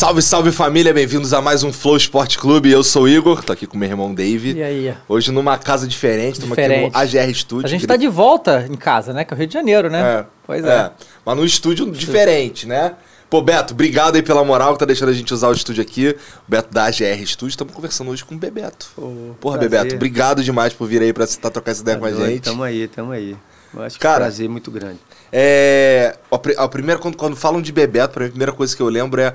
Salve, salve família, bem-vindos a mais um Flow Esporte Clube. Eu sou o Igor, tô aqui com meu irmão Dave. E aí? Hoje numa casa diferente, estamos aqui no AGR Studio. A gente tá de volta em casa, né? Que é o Rio de Janeiro, né? É, Pois é. Mas num estúdio diferente, né? Pô, Beto, obrigado aí pela moral que tá deixando a gente usar o estúdio aqui. O Beto da AGR Studio. Estamos conversando hoje com o Bebeto. Pô, Porra, prazer. Bebeto, obrigado demais por vir aí pra tá, trocar essa ideia com a Tá gente. Tamo aí, tamo aí. Eu acho que Cara, é um prazer muito grande. É, a, pri- a primeira, quando, quando falam de Bebeto, mim, a primeira coisa que eu lembro é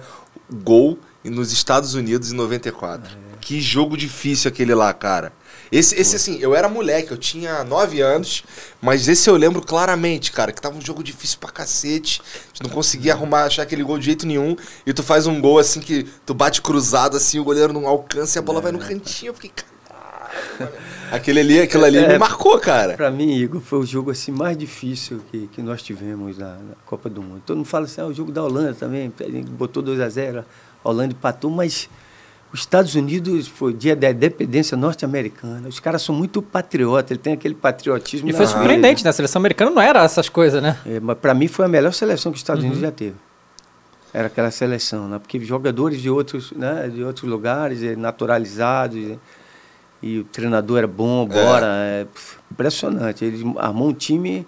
o gol nos Estados Unidos em 94. Que jogo difícil aquele lá, cara. Esse, esse assim, eu era moleque, eu tinha 9 anos, mas esse eu lembro claramente, cara, que tava um jogo difícil pra cacete. A gente não conseguia arrumar, achar aquele gol de jeito nenhum. E tu faz um gol assim que tu bate cruzado, assim, o goleiro não alcança e a bola vai no cantinho. Eu fiquei, caralho. Aquele ali, aquilo ali É, me marcou, cara. Pra mim, Igor, foi o jogo assim mais difícil que, que nós tivemos na, na Copa do Mundo. Todo mundo fala assim, ah, o jogo da Holanda também, botou 2 a 0 a Holanda empatou, mas os Estados Unidos foi dia da independência norte-americana. Os caras são muito patriotas, ele tem aquele patriotismo. E foi surpreendente, né? A seleção americana não era essas coisas, né? É, mas para mim foi a melhor seleção que os Estados Uhum. Unidos já teve. Era aquela seleção, né? Porque jogadores de outros, né, de outros lugares, eh, naturalizados, e, e o treinador era bom, bora, é, pf, impressionante. Ele armou um time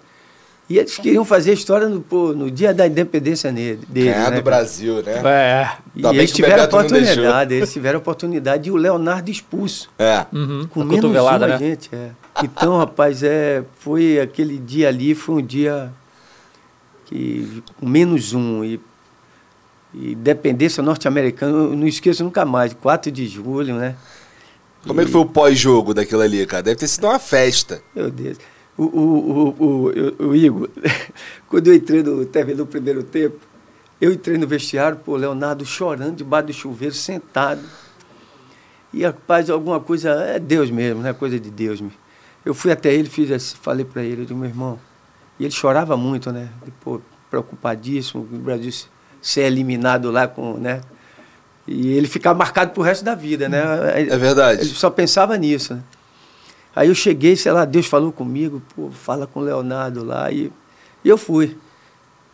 e eles queriam fazer a história no, pô, no dia da independência nele, dele, Ganhar né, do? Brasil, né? É. E eles tiveram a oportunidade, eles tiveram a oportunidade e o Leonardo expulso. É. Uhum. Com a menos um, cotovelada, a né? gente, é. Então, rapaz, é, foi aquele dia ali, foi um dia que com menos um e, e dependência norte-americana, eu não esqueço nunca mais, 4 de julho, né? Como é que foi o pós-jogo daquilo ali, cara? Deve ter sido uma festa. Meu Deus. O, o, o, o, Igor, quando eu entrei no, terminou o primeiro tempo, eu entrei no vestiário, pô, Leonardo chorando debaixo do chuveiro, sentado. E, rapaz, alguma coisa, é Deus mesmo, né? Coisa de Deus mesmo. Eu fui até ele, fiz assim, falei para ele, eu digo, meu irmão, e ele chorava muito, né? E, pô, preocupadíssimo, o Brasil se- ser eliminado lá com, né? E ele ficar marcado pro resto da vida, né? É verdade. Ele só pensava nisso, né? Aí eu cheguei, sei lá, Deus falou comigo, pô, fala com o Leonardo lá, e, e eu fui.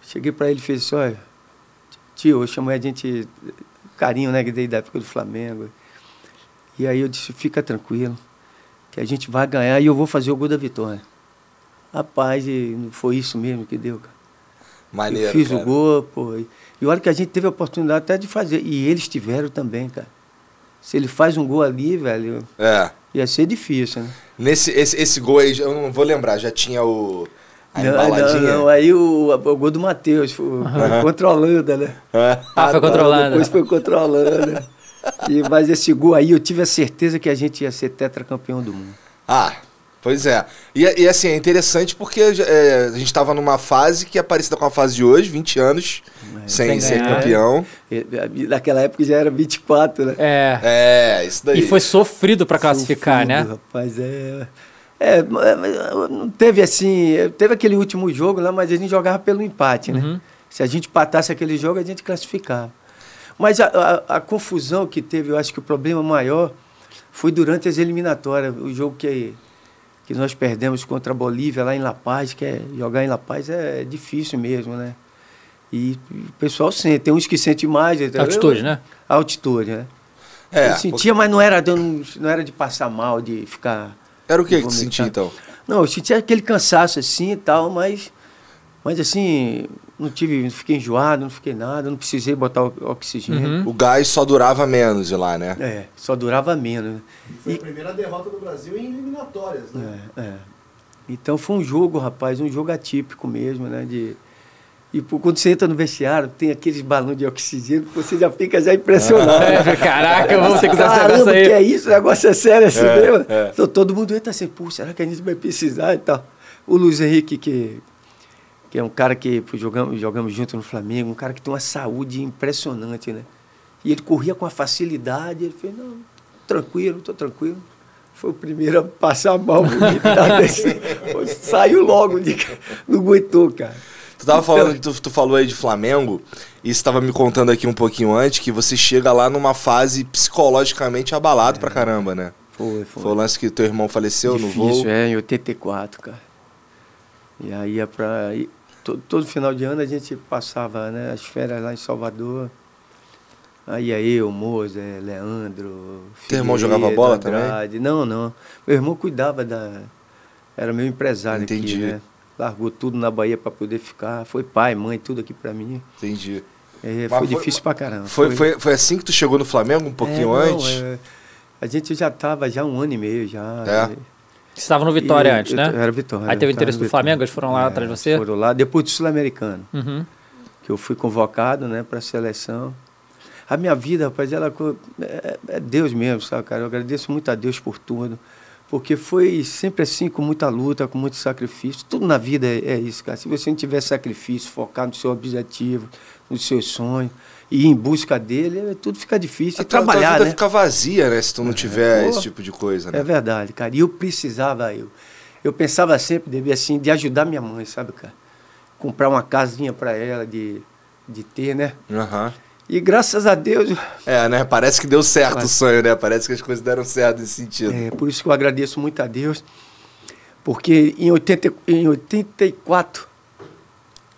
Cheguei para ele e fez assim, olha, tio, eu chamei a gente, carinho, né, que dei da época do Flamengo. E aí eu disse, fica tranquilo, que a gente vai ganhar e eu vou fazer o gol da vitória. Rapaz, e foi isso mesmo que deu, cara. Maneiro. eu fiz cara. o gol, pô. E, e olha que a gente teve a oportunidade até de fazer. E eles tiveram também, cara. Se ele faz um gol ali, velho, É. ia ser difícil, né? Nesse esse, esse gol aí, eu não vou lembrar, já tinha o. A não, embaladinha. não, não, aí o, o gol do Matheus, foi, foi contra a Holanda, né? É. Ah, foi Holanda. Depois foi contra a Holanda. E, mas esse gol aí, eu tive a certeza que a gente ia ser tetracampeão do mundo. Ah, pois é. E, e assim, é interessante porque é, a gente tava numa fase que é parecida com a fase de hoje, 20 anos, sem, Sem ser campeão. E, Naquela época já era 24, né? É. É, isso daí. E foi sofrido pra classificar, Sofrido, né? Rapaz, é. É, mas não teve assim. Teve aquele último jogo lá, mas a gente jogava pelo empate, né? Uhum. Se a gente empatasse aquele jogo, a gente classificava. Mas a, a- a confusão que teve, eu acho que o problema maior foi durante as eliminatórias. O jogo que, que nós perdemos contra a Bolívia lá em La Paz, que é jogar em La Paz é difícil mesmo, né? E o pessoal sente. Tem uns que sentem mais. Altitude, né? Altitude, né? É, eu sentia, mas não era, dando- não era de passar mal, de ficar. Era o que que sentia então? Não, eu sentia aquele cansaço assim e tal, mas, mas assim, não tive, não fiquei enjoado, não fiquei nada, não precisei botar o oxigênio. Uhum. O gás só durava menos de lá, né? É, só durava menos. né? Foi E- a primeira derrota do Brasil em eliminatórias, né? É, é. Então foi um jogo, rapaz, um jogo atípico mesmo, né? De, E pô, quando você entra no vestiário, tem aqueles balões de oxigênio, você já fica já impressionado. É, caraca, ter que usar negócio aí. que é isso? O negócio é sério assim É, mesmo? é. Então, todo mundo entra assim, pô, será que a gente vai precisar e tal? O Luiz Henrique, que, que é um cara que pô, jogamos, jogamos junto no Flamengo, um cara que tem uma saúde impressionante, né? E ele corria com a facilidade, ele fez, não, tranquilo, tô tranquilo. Foi o primeiro a passar mal, pô, saiu logo, de, não aguentou, cara. Tu tava falando, tu, tu falou aí de Flamengo, e você tava me contando aqui um pouquinho antes que você chega lá numa fase psicologicamente abalado pra caramba, né? Foi, foi. Foi o lance que teu irmão faleceu no Difícil, voo. é, em 84, cara. E aí ia pra. Todo, todo final de ano a gente passava né, as férias lá em Salvador. Aí ia eu, Moza, Leandro. Teu irmão jogava bola também? Andrade. Não, não. Meu irmão cuidava da. Era meu empresário Entendi. aqui, né? Largou tudo na Bahia para poder ficar. Foi pai, mãe, tudo aqui para mim. Entendi. É, foi, foi- difícil pra caramba. Foi, foi, foi assim que tu chegou no Flamengo, um pouquinho É, não, antes? é, a gente já tava já um ano e meio já. É? Você estava no Vitória E- antes, eu- né? Era Vitória. Aí teve eu interesse do Flamengo, eles foram lá atrás de você? Foram lá, depois do Sul-Americano, Uhum. que eu fui convocado né, para a seleção. A minha vida, rapaz, ela é, é Deus mesmo, sabe, cara? Eu agradeço muito a Deus por tudo. Porque foi sempre assim, com muita luta, com muito sacrifício. Tudo na vida é, é isso, cara. Se você não tiver sacrifício, focar no seu objetivo, nos seus sonhos, ir em busca dele, é- tudo fica difícil. A tua- tua trabalhar, vida né? fica vazia, né? Se tu não tiver pô. esse tipo de coisa, né? É verdade, cara. E eu precisava, eu, eu pensava sempre, devia assim, de ajudar minha mãe, sabe, cara? Comprar uma casinha para ela, de, de ter, né? Aham. E graças a Deus, É, né? Parece que deu certo Mas- o sonho, né? Parece que as coisas deram certo nesse sentido. é por isso que eu agradeço muito a Deus, porque em, 80, em 84,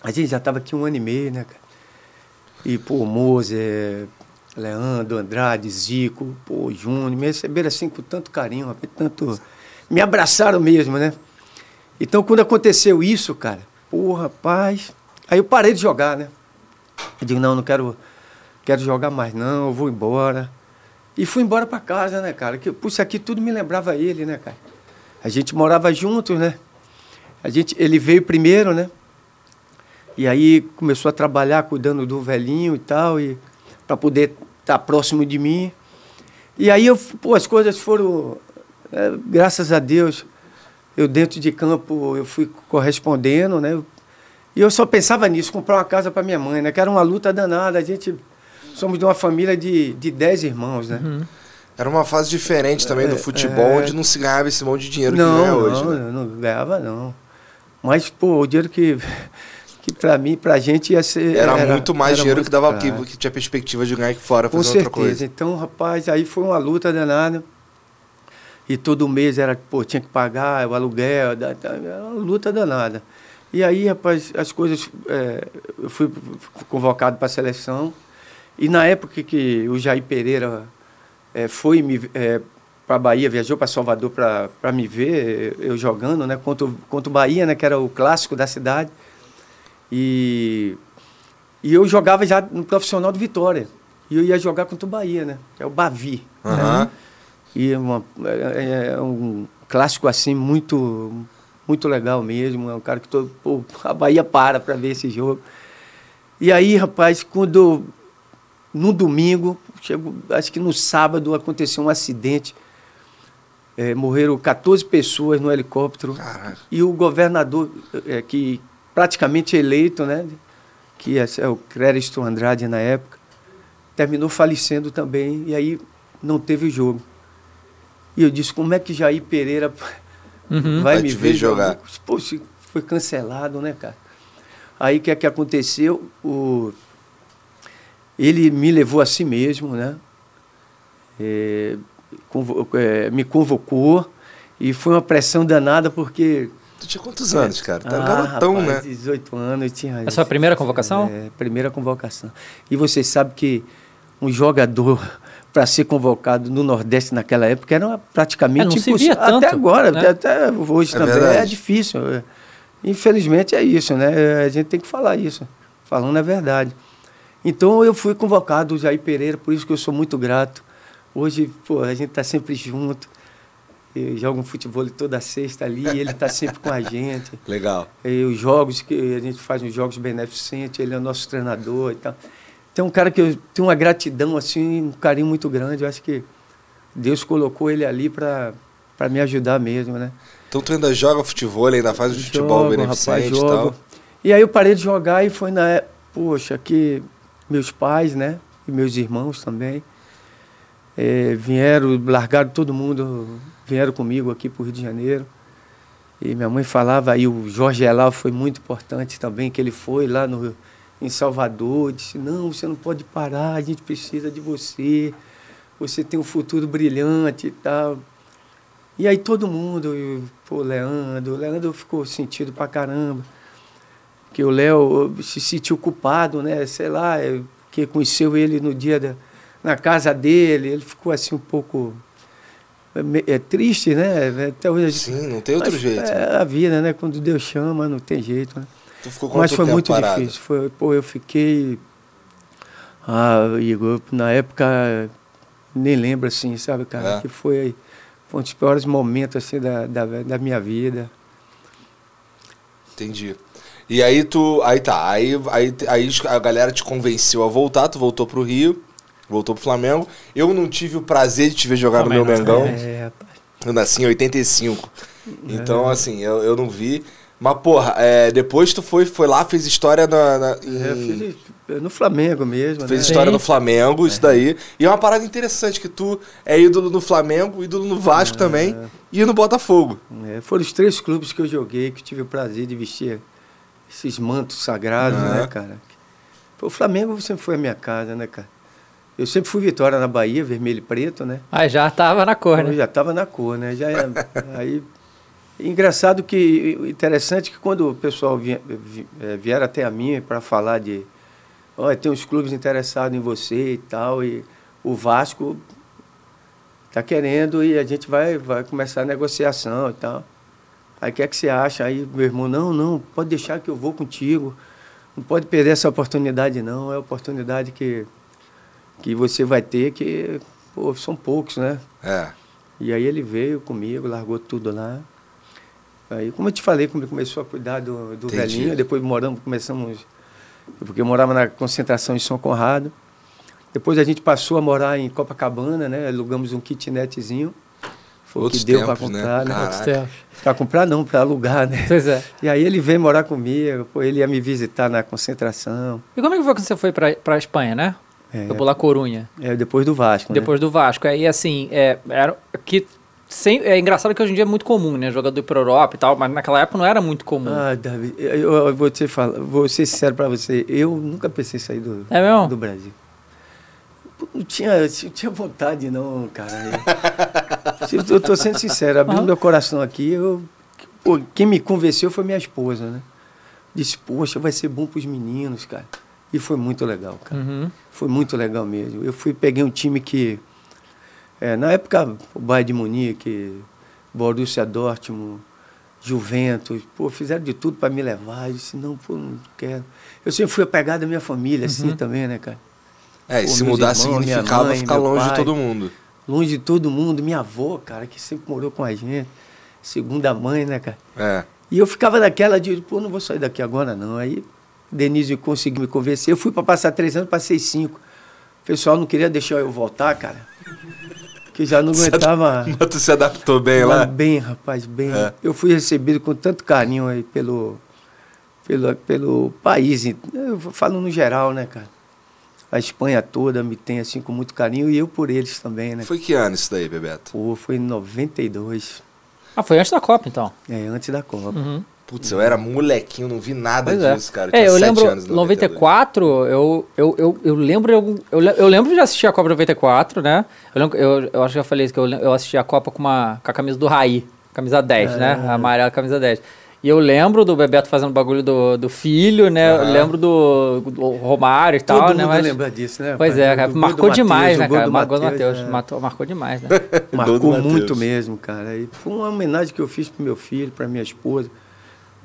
a gente já estava aqui um ano e meio, né, cara? E, pô, Mozer, Leandro, Andrade, Zico, pô, Júnior, me receberam assim com tanto carinho, rapaz, tanto. Me abraçaram mesmo, né? Então, quando aconteceu isso, cara, pô, rapaz. Aí eu parei de jogar, né? Eu digo, não, não quero, quero jogar mais, não, eu vou embora. E fui embora para casa, né, cara? Que, puxa, aqui tudo me lembrava ele, né, cara? A gente morava juntos, né? A gente, ele veio primeiro, né? E aí começou a trabalhar cuidando do velhinho e tal, e para poder estar próximo de mim. E aí eu, pô, as coisas foram, é, graças a Deus, eu dentro de campo eu fui correspondendo, né? E eu só pensava nisso, comprar uma casa para minha mãe, né? Que era uma luta danada. A gente somos de uma família de, de dez irmãos, né? Era uma fase diferente também do É, futebol, é. onde não se ganhava esse monte de dinheiro que não, ganha hoje, não, né? eu não ganhava não. Mas pô, o dinheiro que que para mim, pra gente ia ser Era, muito mais era dinheiro muito que dava que, que tinha perspectiva de ganhar aqui fora, Com fazer certeza. outra coisa. Então, rapaz, aí foi uma luta danada. E todo mês era, pô, tinha que pagar o aluguel, era uma luta danada. E aí, rapaz, as coisas. é, eu fui convocado para a seleção. E na época que o Jair Pereira é, foi me, para Bahia, viajou para Salvador para me ver, eu jogando, né, contra, o- contra o Bahia, né, que era o clássico da cidade. E, e eu jogava já no profissional do Vitória. E eu ia jogar contra o Bahia, né? Que é o Bavi. Aham. E é, uma- é- é um clássico assim muito muito legal mesmo. É um cara que todo, pô, a Bahia para para ver esse jogo. E aí, rapaz, quando no domingo, chego, acho que no sábado aconteceu um acidente. É, morreram 14 pessoas no helicóptero. Caraca. E o governador, é, que praticamente eleito, né, que é, o Crédito Andrade na época, terminou falecendo também. E aí não teve jogo. E eu disse, como é que Jair Pereira Uhum. vai Vai me te ver ver jogar. jogar? Poxa, foi cancelado, né, cara? Aí o que é que aconteceu? O... Ele me levou a si mesmo, né? É, convo- é, me convocou e foi uma pressão danada porque. Tu tinha quantos anos, cara? Tu era Ah, garotão, rapaz, né? 18 anos, eu tinha. É a sua primeira convocação? É, primeira convocação. E você sabe que um jogador para ser convocado no Nordeste naquela época era praticamente É, não se impossível. via tanto, até agora, né? até, até hoje É também verdade. é difícil. É. Infelizmente é isso, né? A gente tem que falar isso, falando a verdade. Então eu fui convocado, o Jair Pereira, por isso que eu sou muito grato. Hoje, pô, a gente está sempre junto. Eu jogo um futebol toda sexta ali, ele está sempre com a gente. Legal. E os jogos que a gente faz uns jogos beneficentes, ele é o nosso treinador e tal. Então, um cara que eu tenho uma gratidão, assim, um carinho muito grande. Eu acho que Deus colocou ele ali para me ajudar mesmo, né? Então tu ainda joga futebol, ainda faz o futebol Jogo, beneficente rapaz, e tal. E aí eu parei de jogar e foi na época, poxa, que meus pais, né? E meus irmãos também, eh, vieram, largaram todo mundo, vieram comigo aqui para o Rio de Janeiro. E minha mãe falava, aí o Jorge Elal foi muito importante também, que ele foi lá no, em Salvador, disse, não, você não pode parar, a gente precisa de você, você tem um futuro brilhante e tal. E aí todo mundo, e, pô, Leandro, o Leandro ficou sentido pra caramba. Que o Léo se sentiu culpado, né? Sei lá, é, que conheceu ele no dia da, na casa dele, ele ficou assim um pouco é, triste, né? Até hoje gente- Sim, não tem outro Mas jeito. né? É a vida, né? Quando Deus chama, não tem jeito, né? Tu ficou Mas foi muito parado? difícil. Foi, pô, eu fiquei. Ah, Igor, na época, nem lembro assim, sabe, cara? É. Que foi, foi um dos piores momentos assim, da, da, da minha vida. Entendi. E aí tu. Aí tá. Aí, aí, aí a galera te convenceu a voltar, tu voltou pro Rio, voltou pro Flamengo. Eu não tive o prazer de te ver jogar Também no meu. Mengão. É. Eu nasci em 85. Então, assim, eu, eu não vi. Mas, porra, é, depois tu foi, foi lá, fez história na, na- em- É, eu fiz no Flamengo mesmo, Fez né? história Sim. no Flamengo, isso daí. E é uma parada interessante que tu é ídolo no Flamengo, ídolo no Vasco também e no Botafogo. É, foram os três clubes que eu joguei, que tive o prazer de vestir esses mantos sagrados, né, cara? O Flamengo sempre foi a minha casa, né, cara? Eu sempre fui vitória na Bahia, vermelho e preto, né? Ah, já tava na cor, Eu né? já estava na cor, né? Já é- aí engraçado que interessante que quando o pessoal vinha, vi- eh, vier até a mim para falar de, olha, tem uns clubes interessados em você e tal e o Vasco tá querendo e a gente vai vai começar a negociação e tal. Aí o que é que você acha? Aí meu irmão, não, não, pode deixar que eu vou contigo. Não pode perder essa oportunidade não, é a oportunidade que que você vai ter que pô, são poucos, né? É. E aí ele veio comigo, largou tudo lá. Aí, como eu te falei, como ele começou a cuidar do, do Entendi. velhinho, depois moramos, começamos, porque eu morava na concentração em São Conrado. Depois a gente passou a morar em Copacabana, né? Alugamos um kitnetzinho. Foi Outros o que deu para tempos, né? comprar, né? Tempos. Para comprar não, para alugar, né? Pois é. E aí ele veio morar comigo, pô, ele ia me visitar na concentração. E como é que foi quando você foi pra, pra Espanha, né? É, Foi La Corunha. é, depois do Vasco, né? Depois do Vasco. Aí, assim, é, era que sem, é engraçado que hoje em dia é muito comum, né? Jogador ir pra Europa e tal, mas naquela época não era muito comum. Ah, Davi, eu, eu vou te falar, vou ser sincero para você, eu nunca pensei em sair do, É mesmo? do Brasil. Não tinha, não tinha vontade, não, cara. Eu, eu tô sendo sincero, abrindo Aham. meu coração aqui, eu, pô, quem me convenceu foi minha esposa, né? Disse, poxa, vai ser bom pros meninos, cara. E foi muito legal, cara. Uhum. Foi muito legal mesmo. Eu fui, peguei um time que, é, na época, o Bayern de Munique, Borussia Dortmund, Juventus, pô, fizeram de tudo para me levar. Eu disse, não, pô, não quero. Eu sempre fui apegado à minha família, assim, também, né, cara? É, e Pô, se mudar irmãos, significava mãe, ficar longe de pai. todo mundo. Longe de todo mundo, minha avó, cara, que sempre morou com a gente, segunda mãe, né, cara? É. E eu ficava naquela de, pô, não vou sair daqui agora, não. Aí Denise conseguiu me convencer. Eu fui para passar três anos, passei cinco. O pessoal não queria deixar eu voltar, cara. Que já não aguentava. Mas tu se adaptou bem lá? bem, rapaz, bem. É. Eu fui recebido com tanto carinho aí pelo, pelo, pelo país. Eu falo no geral, né, cara? A Espanha toda me tem assim com muito carinho e eu por eles também, né? Foi que ano isso daí, Bebeto? Pô, foi em 92, Ah, foi antes da Copa, então. é, antes da Copa. Uhum. Putz, eu era molequinho, não vi nada Pois é. disso, cara. É, tinha eu sete lembro, anos em 94, eu, eu, eu, eu lembro, eu, eu, le- eu lembro de assistir a Copa 94, né? Eu, lembro, eu, eu acho que eu falei isso, que eu, eu assisti a Copa com, uma, com a camisa do Raí, camisa 10, né? A amarela, camisa 10. E eu lembro do Bebeto fazendo bagulho do, do filho, né? Eu Aham. lembro do, do Romário e Todo tal, mundo né? Mas, lembra disso, né? pois é, cara, marcou demais, né, cara? Marcou do Matheus, é. marcou demais, né? Marcou muito mesmo, cara. E foi uma homenagem que eu fiz pro meu filho, pra minha esposa.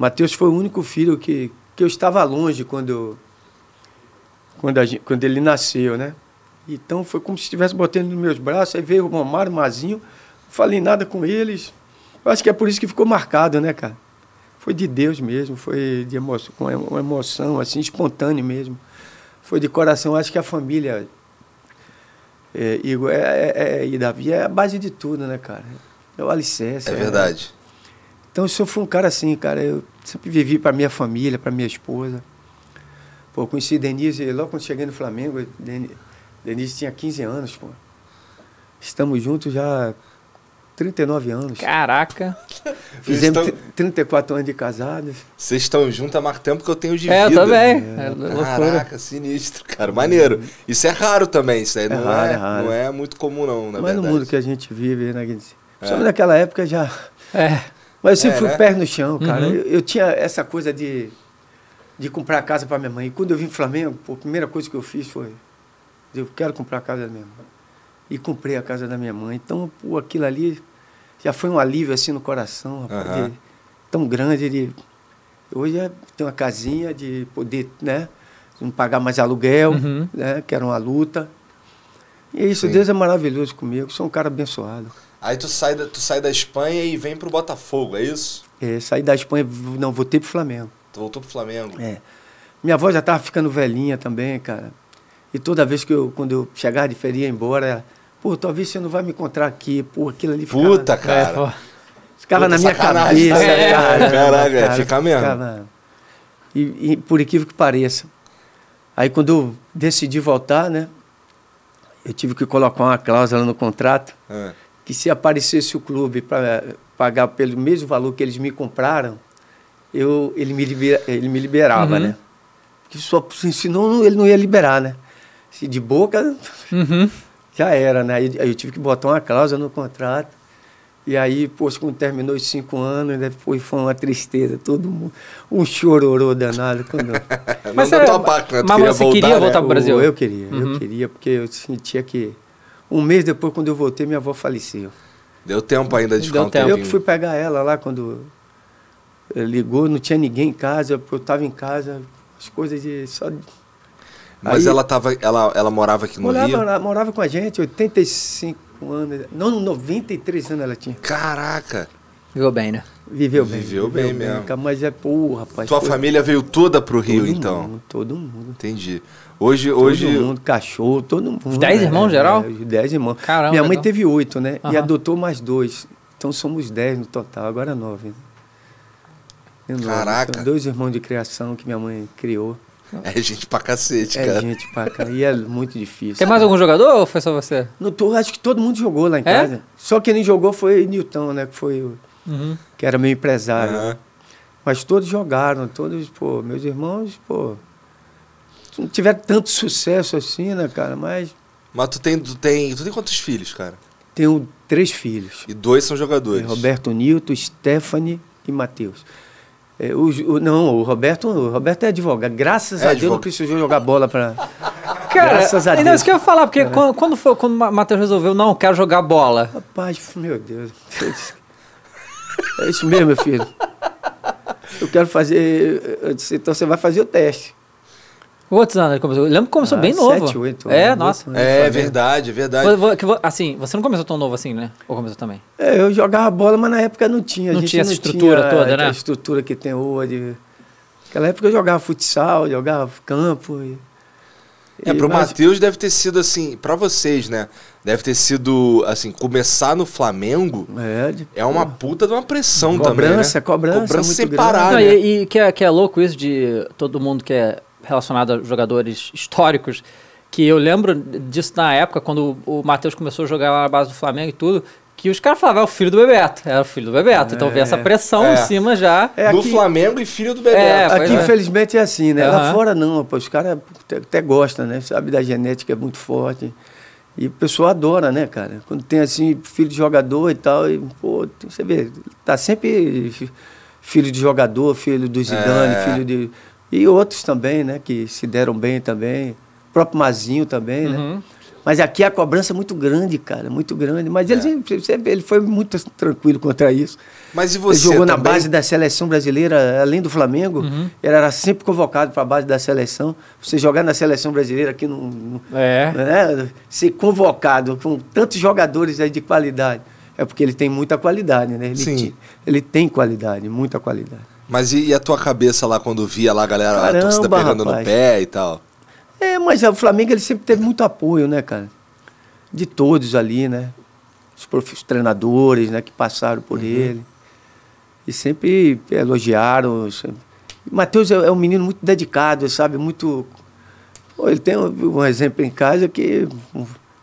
Matheus foi o único filho que, que eu estava longe quando, quando, a gente- quando ele nasceu, né? Então foi como se estivesse botando nos meus braços. Aí veio o Romário, o Mazinho. falei nada com eles. Eu acho que é por isso que ficou marcado, né, cara? Foi de Deus mesmo, foi de emoção, com uma emoção, assim, espontânea mesmo. Foi de coração. Acho que a família, é, Igor, é, é, é- e Davi, é a base de tudo, né, cara? É o alicerce. É verdade. Então, eu sou um cara assim, cara. Eu sempre vivi para minha família, para minha esposa. Pô, eu conheci Denise logo quando cheguei no Flamengo. Deni- Denise tinha 15 anos, pô. Estamos juntos já há 39 anos. Caraca. Fizemos Vocês 34 anos de casados. Vocês estão juntos há mais tempo que eu tenho de É, eu vida. também. É, loucura. Caraca, sinistro, cara. Maneiro. Isso é raro também. Isso aí não, raro, é, é raro. não é muito comum, não, na Mas no verdade. mundo que a gente vive, né, Guinness? É. Só naquela época já. É. Mas eu sempre É, fui né? pé no chão, cara. Uhum. Eu, eu tinha essa coisa de, de comprar casa para minha mãe. E quando eu vim pro Flamengo, pô, a primeira coisa que eu fiz foi: eu quero comprar a casa da minha mãe. E comprei a casa da minha mãe. Então, pô, aquilo ali já foi um alívio assim no coração, rapaz, Aham. de- tão grande. De, hoje é ter uma casinha de poder, né? Não pagar mais aluguel, Uhum. né? Que era uma luta. E é isso, Sim. Deus é maravilhoso comigo. Sou um cara abençoado. Aí tu sai, da, tu sai da Espanha e vem pro Botafogo, é isso? É, saí da Espanha, não, voltei pro Flamengo. Tu voltou pro Flamengo. É. Minha avó já estava ficando velhinha também, cara. E toda vez que eu, quando eu chegava de feria ia embora, pô, talvez você não vai me encontrar aqui, pô, aquilo ali ficava, Puta, É, cara. pô. ficava Puta na minha cabeça. né? cara, Caraca, é, cara, fica mesmo. ficava- E, e por incrível que pareça. Aí quando eu decidi voltar, né, eu tive que colocar uma cláusula no contrato Ah, que se aparecesse o clube para pagar pelo mesmo valor que eles me compraram, eu, ele, me libera, ele me liberava, Uhum. né? Porque só, senão ele não ia liberar, né? Se de boca, Uhum. já era, né? Aí, aí eu tive que botar uma cláusula no contrato. E aí, poxa, quando terminou os cinco anos, depois foi uma tristeza, todo mundo, um chororô danado. Quando... Mas da tua parte, né? Tu mas queria você voltar, queria né? voltar pro Brasil? Eu, eu queria, Uhum. eu queria, porque eu sentia que... Um mês depois, quando eu voltei, minha avó faleceu. Deu tempo ainda de Deu ficar um tempo. Eu que fui pegar ela lá quando ligou, não tinha ninguém em casa, eu estava em casa, as coisas de só. Mas Aí- ela, tava, ela, ela morava aqui no Rio? Morava, morava com a gente, 85 anos, não, 93 anos ela tinha. Caraca. Viveu bem, né? Viveu bem. Viveu bem mesmo. cara, Mas é, pô, rapaz. Tua foi- família veio toda pro todo Rio, então? Mundo, todo mundo. Entendi. Hoje, Todo hoje mundo, cachorro, todo mundo. Os dez irmãos, geral? É, os dez irmãos. Caramba, Minha mãe então. teve oito, né? E Aham. adotou mais dois. Então somos dez no total, agora nove. né? É nove. Caraca. São dois irmãos de criação que minha mãe criou. é gente pra cacete, É cara. gente pra cá. E é muito difícil. Tem mais algum jogador ou foi só você? No to- acho que todo mundo jogou lá em É? casa. Só quem não jogou foi Newton, né? Que foi o, Uhum. que era meu empresário. Aham. Mas todos jogaram, todos, pô, meus irmãos, pô, não tiveram tanto sucesso assim, né, cara? Mas Mas tu tem, tu tem. Tu tem quantos filhos, cara? tenho três filhos. E dois são jogadores. É, Roberto Nilton, Stephanie e Matheus. É, o, o- não, o Roberto, o Roberto é advogado. Graças É a Deus não advogado. precisou jogar bola para. Cara, Graças a ainda Deus. isso que eu ia falar, porque quando, quando, foi, quando o Matheus resolveu, não, quero jogar bola. Rapaz, meu Deus. É isso mesmo, meu filho. Eu quero fazer. eu disse, Então você vai fazer o teste. Quantos anos ele começou? Eu lembro que começou Ah, bem novo. sete, oito É, anos, nossa. É verdade, é verdade. Vo- Assim, você não começou tão novo assim, né? Ou começou também? É, eu jogava bola, mas na época não tinha. A Não gente tinha essa estrutura toda, né? A estrutura que tem hoje. Naquela época eu jogava futsal, jogava campo. E, É, pro mas- Matheus deve ter sido assim, pra vocês, né? Deve ter sido, assim, começar no Flamengo É, de- é uma puta de uma pressão Cobrança, também, né? cobrança Cobrança muito sem grande. parar, Não, né? e, e que, é, que é louco isso de todo mundo que é relacionado a jogadores históricos, que eu lembro disso na época, quando o, Matheus começou a jogar lá na base do Flamengo e tudo, que os caras falavam, é o filho do Bebeto, era o filho do Bebeto. Então veio essa pressão É. em cima já. É, aqui- Flamengo e filho do Bebeto. É, Aqui, é. infelizmente, é assim, né? Lá Aham. fora, não. Pô, os caras até, até gostam, né? Sabe da genética é muito forte. E o pessoal adora, né, cara? Quando tem, assim, filho de jogador e tal, e, pô, você vê, tá sempre fi- filho de jogador, filho do Zidane, É. filho de... E outros também, né, que se deram bem também. O próprio Mazinho também, né? Uhum. Mas aqui a cobrança é muito grande, cara, muito grande. Mas É. ele, ele foi muito tranquilo contra isso. Mas e Ele você jogou na também? base da seleção brasileira, além do Flamengo. Uhum. Ele era sempre convocado para a base da seleção. Você jogar na seleção brasileira aqui no, no- É. né, ser convocado com tantos jogadores aí de qualidade. É porque ele tem muita qualidade, né? Ele, Sim. ele tem qualidade, muita qualidade. Mas e, e a tua cabeça lá quando via lá a galera, a Caramba, torcida pegando no rapaz. pé e tal? É, mas o Flamengo ele sempre teve muito apoio, né, cara? De todos ali, né? Os, prof- os treinadores, né, que passaram por ele. E sempre elogiaram. sempre. Matheus é, é um menino muito dedicado, sabe? Muito. Pô, ele tem um exemplo em casa que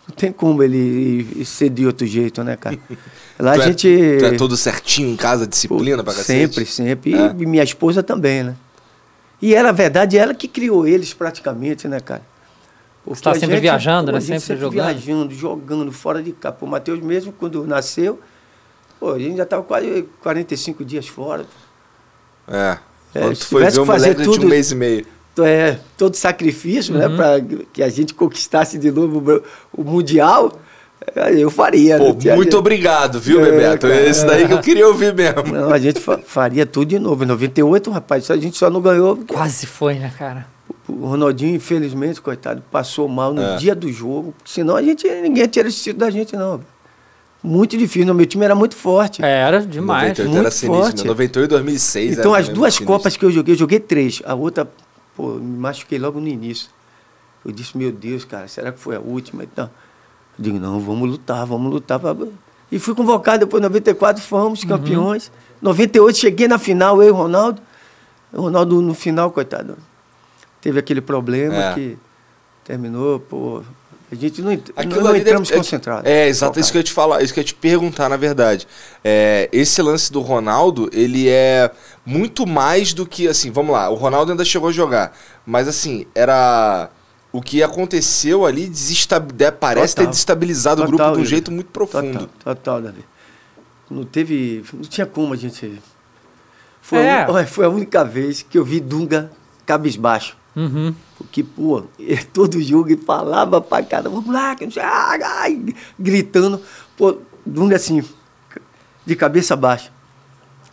não tem como ele ser de outro jeito, né, cara? Lá tu, a é, gente. tu é todo certinho em casa, disciplina pra cacete? Sempre, sempre. É? E minha esposa também, né? E era, na verdade, ela que criou eles praticamente, né, cara? Porque tá a sempre viajando, né? a gente Sempre jogando. viajando, jogando fora de casa. O Matheus mesmo, quando nasceu, pô, a gente já estava quase 45 dias fora. É. É, Quando se tu foi tivesse ver o que fazer moleque de um tudo- mês e meio. É, todo sacrifício, Uhum. né, para que a gente conquistasse de novo o, o Mundial, é, eu faria. Pô, né? Muito obrigado, viu, É, Bebeto? cara. Esse daí que eu queria ouvir mesmo. Não, a gente fa- faria tudo de novo. Em 98, rapaz, a gente só não ganhou Quase foi, né, cara? O Ronaldinho, infelizmente, coitado, passou mal no É. dia do jogo. Senão a gente, ninguém tinha assistido da gente, não. Muito difícil. Meu time era muito forte. É, era demais. 98 muito era sinistro, forte. né? 98 e 2006 então, era as duas muito Copas sinistro. que eu joguei, eu joguei três. A outra, pô, me machuquei logo no início. Eu disse, meu Deus, cara, será que foi a última? Então, eu digo, não, vamos lutar, vamos lutar. pra- E fui convocado depois, em 94, fomos Uhum. campeões. 98, cheguei na final, eu e o Ronaldo. O Ronaldo, no final, coitado, teve aquele problema É. que terminou, pô. A gente não, Aquilo não, não ali deve- entramos é- concentrados. É, exato, isso que eu ia te falar, isso que eu ia te perguntar, na verdade. É, esse lance do Ronaldo, ele é muito mais do que, assim, vamos lá, o Ronaldo ainda chegou a jogar, mas assim, era... O que aconteceu ali desestab... de- parece ter Total. desestabilizado o Total, grupo de um Yuri. jeito muito profundo. Total, total, Davi. Não teve. Não tinha como a gente. Foi, É. a, foi a única vez que eu vi Dunga cabisbaixo. Uhum. Porque, pô, ele, todo jogo ele falava pra cada, vamos lá, que não sei, ai, ai", gritando. Pô, Dunga assim, de cabeça baixa.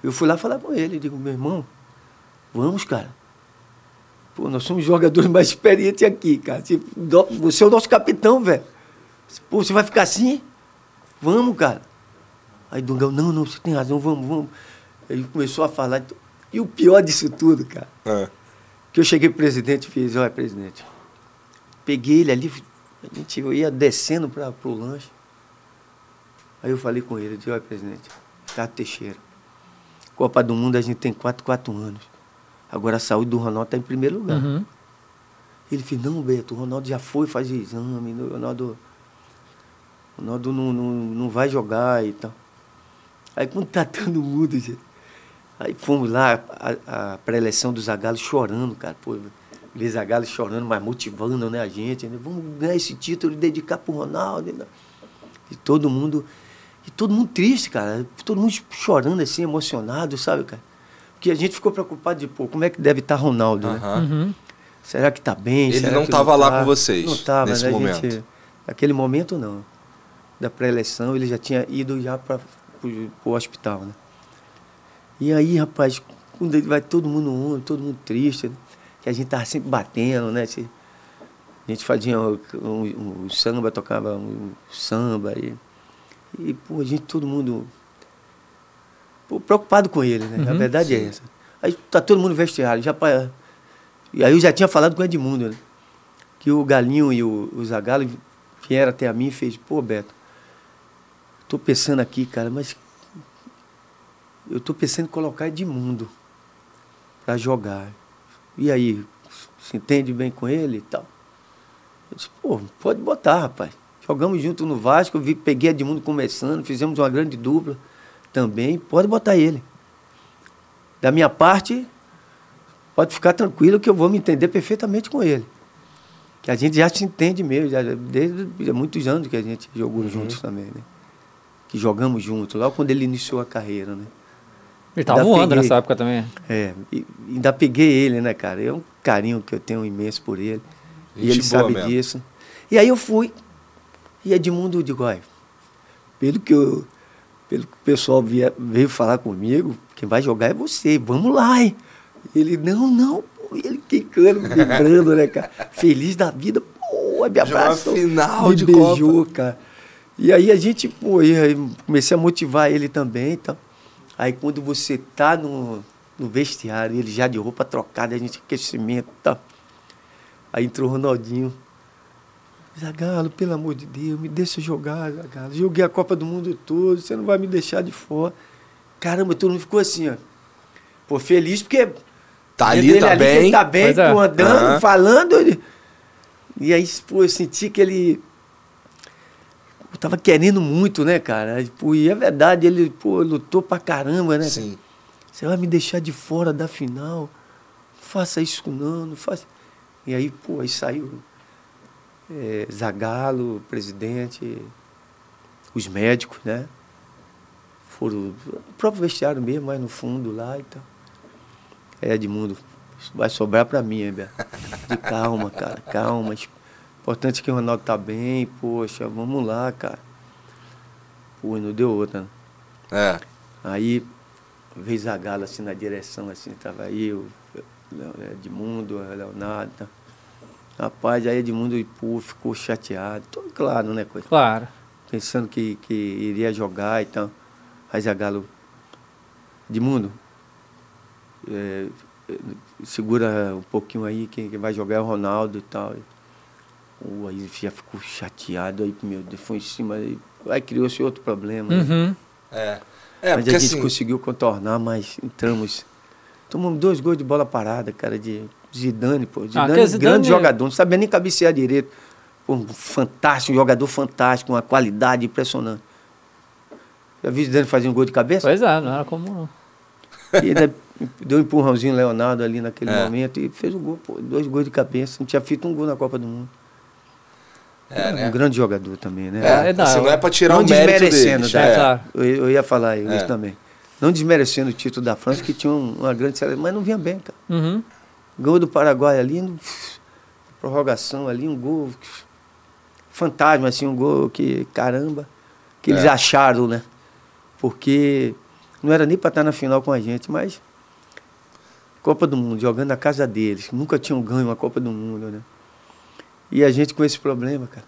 Eu fui lá falar com ele, digo, meu irmão, vamos, cara. Pô, nós somos jogadores mais experientes aqui, cara. Você você é o nosso capitão, velho. Pô, você vai ficar assim? Vamos, cara. Aí Dungão, não, não, você tem razão, vamos, vamos. Ele começou a falar. E o pior disso tudo, cara, É. que eu cheguei pro presidente e fiz, olha, presidente, peguei ele ali, a gente eu ia descendo para o lanche. Aí eu falei com ele, disse, olha, presidente, Ricardo Teixeira, Copa do Mundo a gente tem 4, 4 anos. Agora a saúde do Ronaldo está em primeiro lugar. Uhum. Ele fez, não, Beto, o Ronaldo já foi fazer exame, o Ronaldo, o Ronaldo não, não, não vai jogar e tal. Aí quando tá todo mundo, gente, aí fomos lá, a, a pré-eleição do Zagallo chorando, cara, pô, ver Zagallo chorando, mas motivando, né, a gente, né, vamos ganhar esse título e dedicar pro Ronaldo. né? E todo mundo, e todo mundo triste, cara, todo mundo chorando assim, emocionado, sabe, cara? Porque a gente ficou preocupado de, pô, como é que deve estar Ronaldo, né? Uhum. Será que tá bem? Ele Será não que tava lá tá? com vocês Não tava, nesse né? Momento. Gente, naquele momento, não. Da pré-eleição, ele já tinha ido já para o hospital, né? E aí, rapaz, quando ele vai todo mundo on, todo mundo triste, que a gente tava sempre batendo, né? A gente fazia um, um- um samba, tocava um samba e, e pô, a gente, todo mundo pô, preocupado com ele, né? a Uhum. verdade é essa. Aí tá todo mundo vestiário, já pra, e aí eu já tinha falado com o Edmundo, né? Que o Galinho e o, o Zagallo vieram até a mim e fez, pô, Beto, tô pensando aqui, cara, mas eu tô pensando em colocar Edmundo para jogar. E aí, se entende bem com ele e tal? Eu disse, pô, pode botar, rapaz. Jogamos junto no Vasco, vi, peguei Edmundo começando, fizemos uma grande dupla também, pode botar ele. Da minha parte, pode ficar tranquilo que eu vou me entender perfeitamente com ele. Que a gente já se entende mesmo, já, desde muitos anos que a gente jogou juntos também, né? Que jogamos juntos, logo quando ele iniciou a carreira, né? Ele tava Ainda voando peguei. nessa época também. É, e ainda peguei ele, né, cara? É um carinho que eu tenho imenso por ele. e Gente ele boa sabe mesmo. disso. E aí eu fui. E Edmundo, eu digo, olha, pelo que, eu, pelo que o pessoal via- veio falar comigo, quem vai jogar é você, vamos lá, hein? Ele, não, não, pô, ele quicando, vibrando, né, cara? Feliz da vida, pô, me abraçou. final me de beijou, cara. E aí a gente, pô, e comecei a motivar ele também e tal. Aí quando você tá no, no vestiário, ele já de roupa trocada, a gente aquecimento e tal. Aí entrou o Ronaldinho. Zagalo, pelo amor de Deus, me deixa jogar, Zagalo. Joguei a Copa do Mundo todo, você não vai me deixar de fora. Caramba, todo mundo ficou assim, ó. Pô, feliz porque. Tá ali, ele tá que bem. tá bem, é. pô, andando, Aham. falando. ele- E aí, pô, eu senti que ele. Eu tava querendo muito, né, cara? Pô, e é verdade, ele, pô, lutou pra caramba, né? cara? Sim. Você vai me deixar de fora da final? Não faça isso não, não faça. E aí, pô, aí saiu é, Zagalo, presidente, os médicos, né? Foram o próprio vestiário mesmo, mas no fundo lá e tal. É, Edmundo, vai sobrar pra mim, hein, Beto? De calma, cara, calma. Importante que o Ronaldo tá bem, poxa, vamos lá, cara. Pô, não deu outra, né? É. Aí veio Zagalo assim na direção, assim, tava eu, Edmundo, Leonardo. tá. Rapaz, aí Edmundo pô, ficou chateado. Tô, claro, né, coisa? Claro. Pensando que, que iria jogar e tal. Aí Zagalo, Edmundo, é, é, segura um pouquinho aí, quem, quem vai jogar é o Ronaldo e tal. Pô, aí já ficou chateado, aí, meu Deus, foi em cima, aí, aí criou-se outro problema. né? Uhum. É. É, mas a gente assim. conseguiu contornar, mas entramos. Tomamos dois gols de bola parada, cara, de Zidane, pô. Zidane, que Zidane- grande jogador, não sabia nem cabecear direito. Pô, um fantástico, um jogador fantástico, uma qualidade impressionante. Já vi Zidane fazer um gol de cabeça? Pois é, não era como. E ainda deu um empurrãozinho no Leonardo ali naquele É. momento e fez o gol, pô, dois gols de cabeça. Não tinha feito um gol na Copa do Mundo. É, um né? grande jogador também, né? É, não, assim, não é pra tirar não o mérito desmerecendo, deles. tá? é. Claro. Eu, eu ia falar isso É. também. Não desmerecendo o título da França, que tinha um- uma grande seleção, mas não vinha bem, cara. Uhum. Gol do Paraguai ali, no- prorrogação ali, um gol fantasma, assim, um gol que, caramba, que eles É. acharam, né? Porque não era nem para estar na final com a gente, mas Copa do Mundo, jogando na casa deles, nunca tinham ganho uma Copa do Mundo, né? E a gente com esse problema, cara.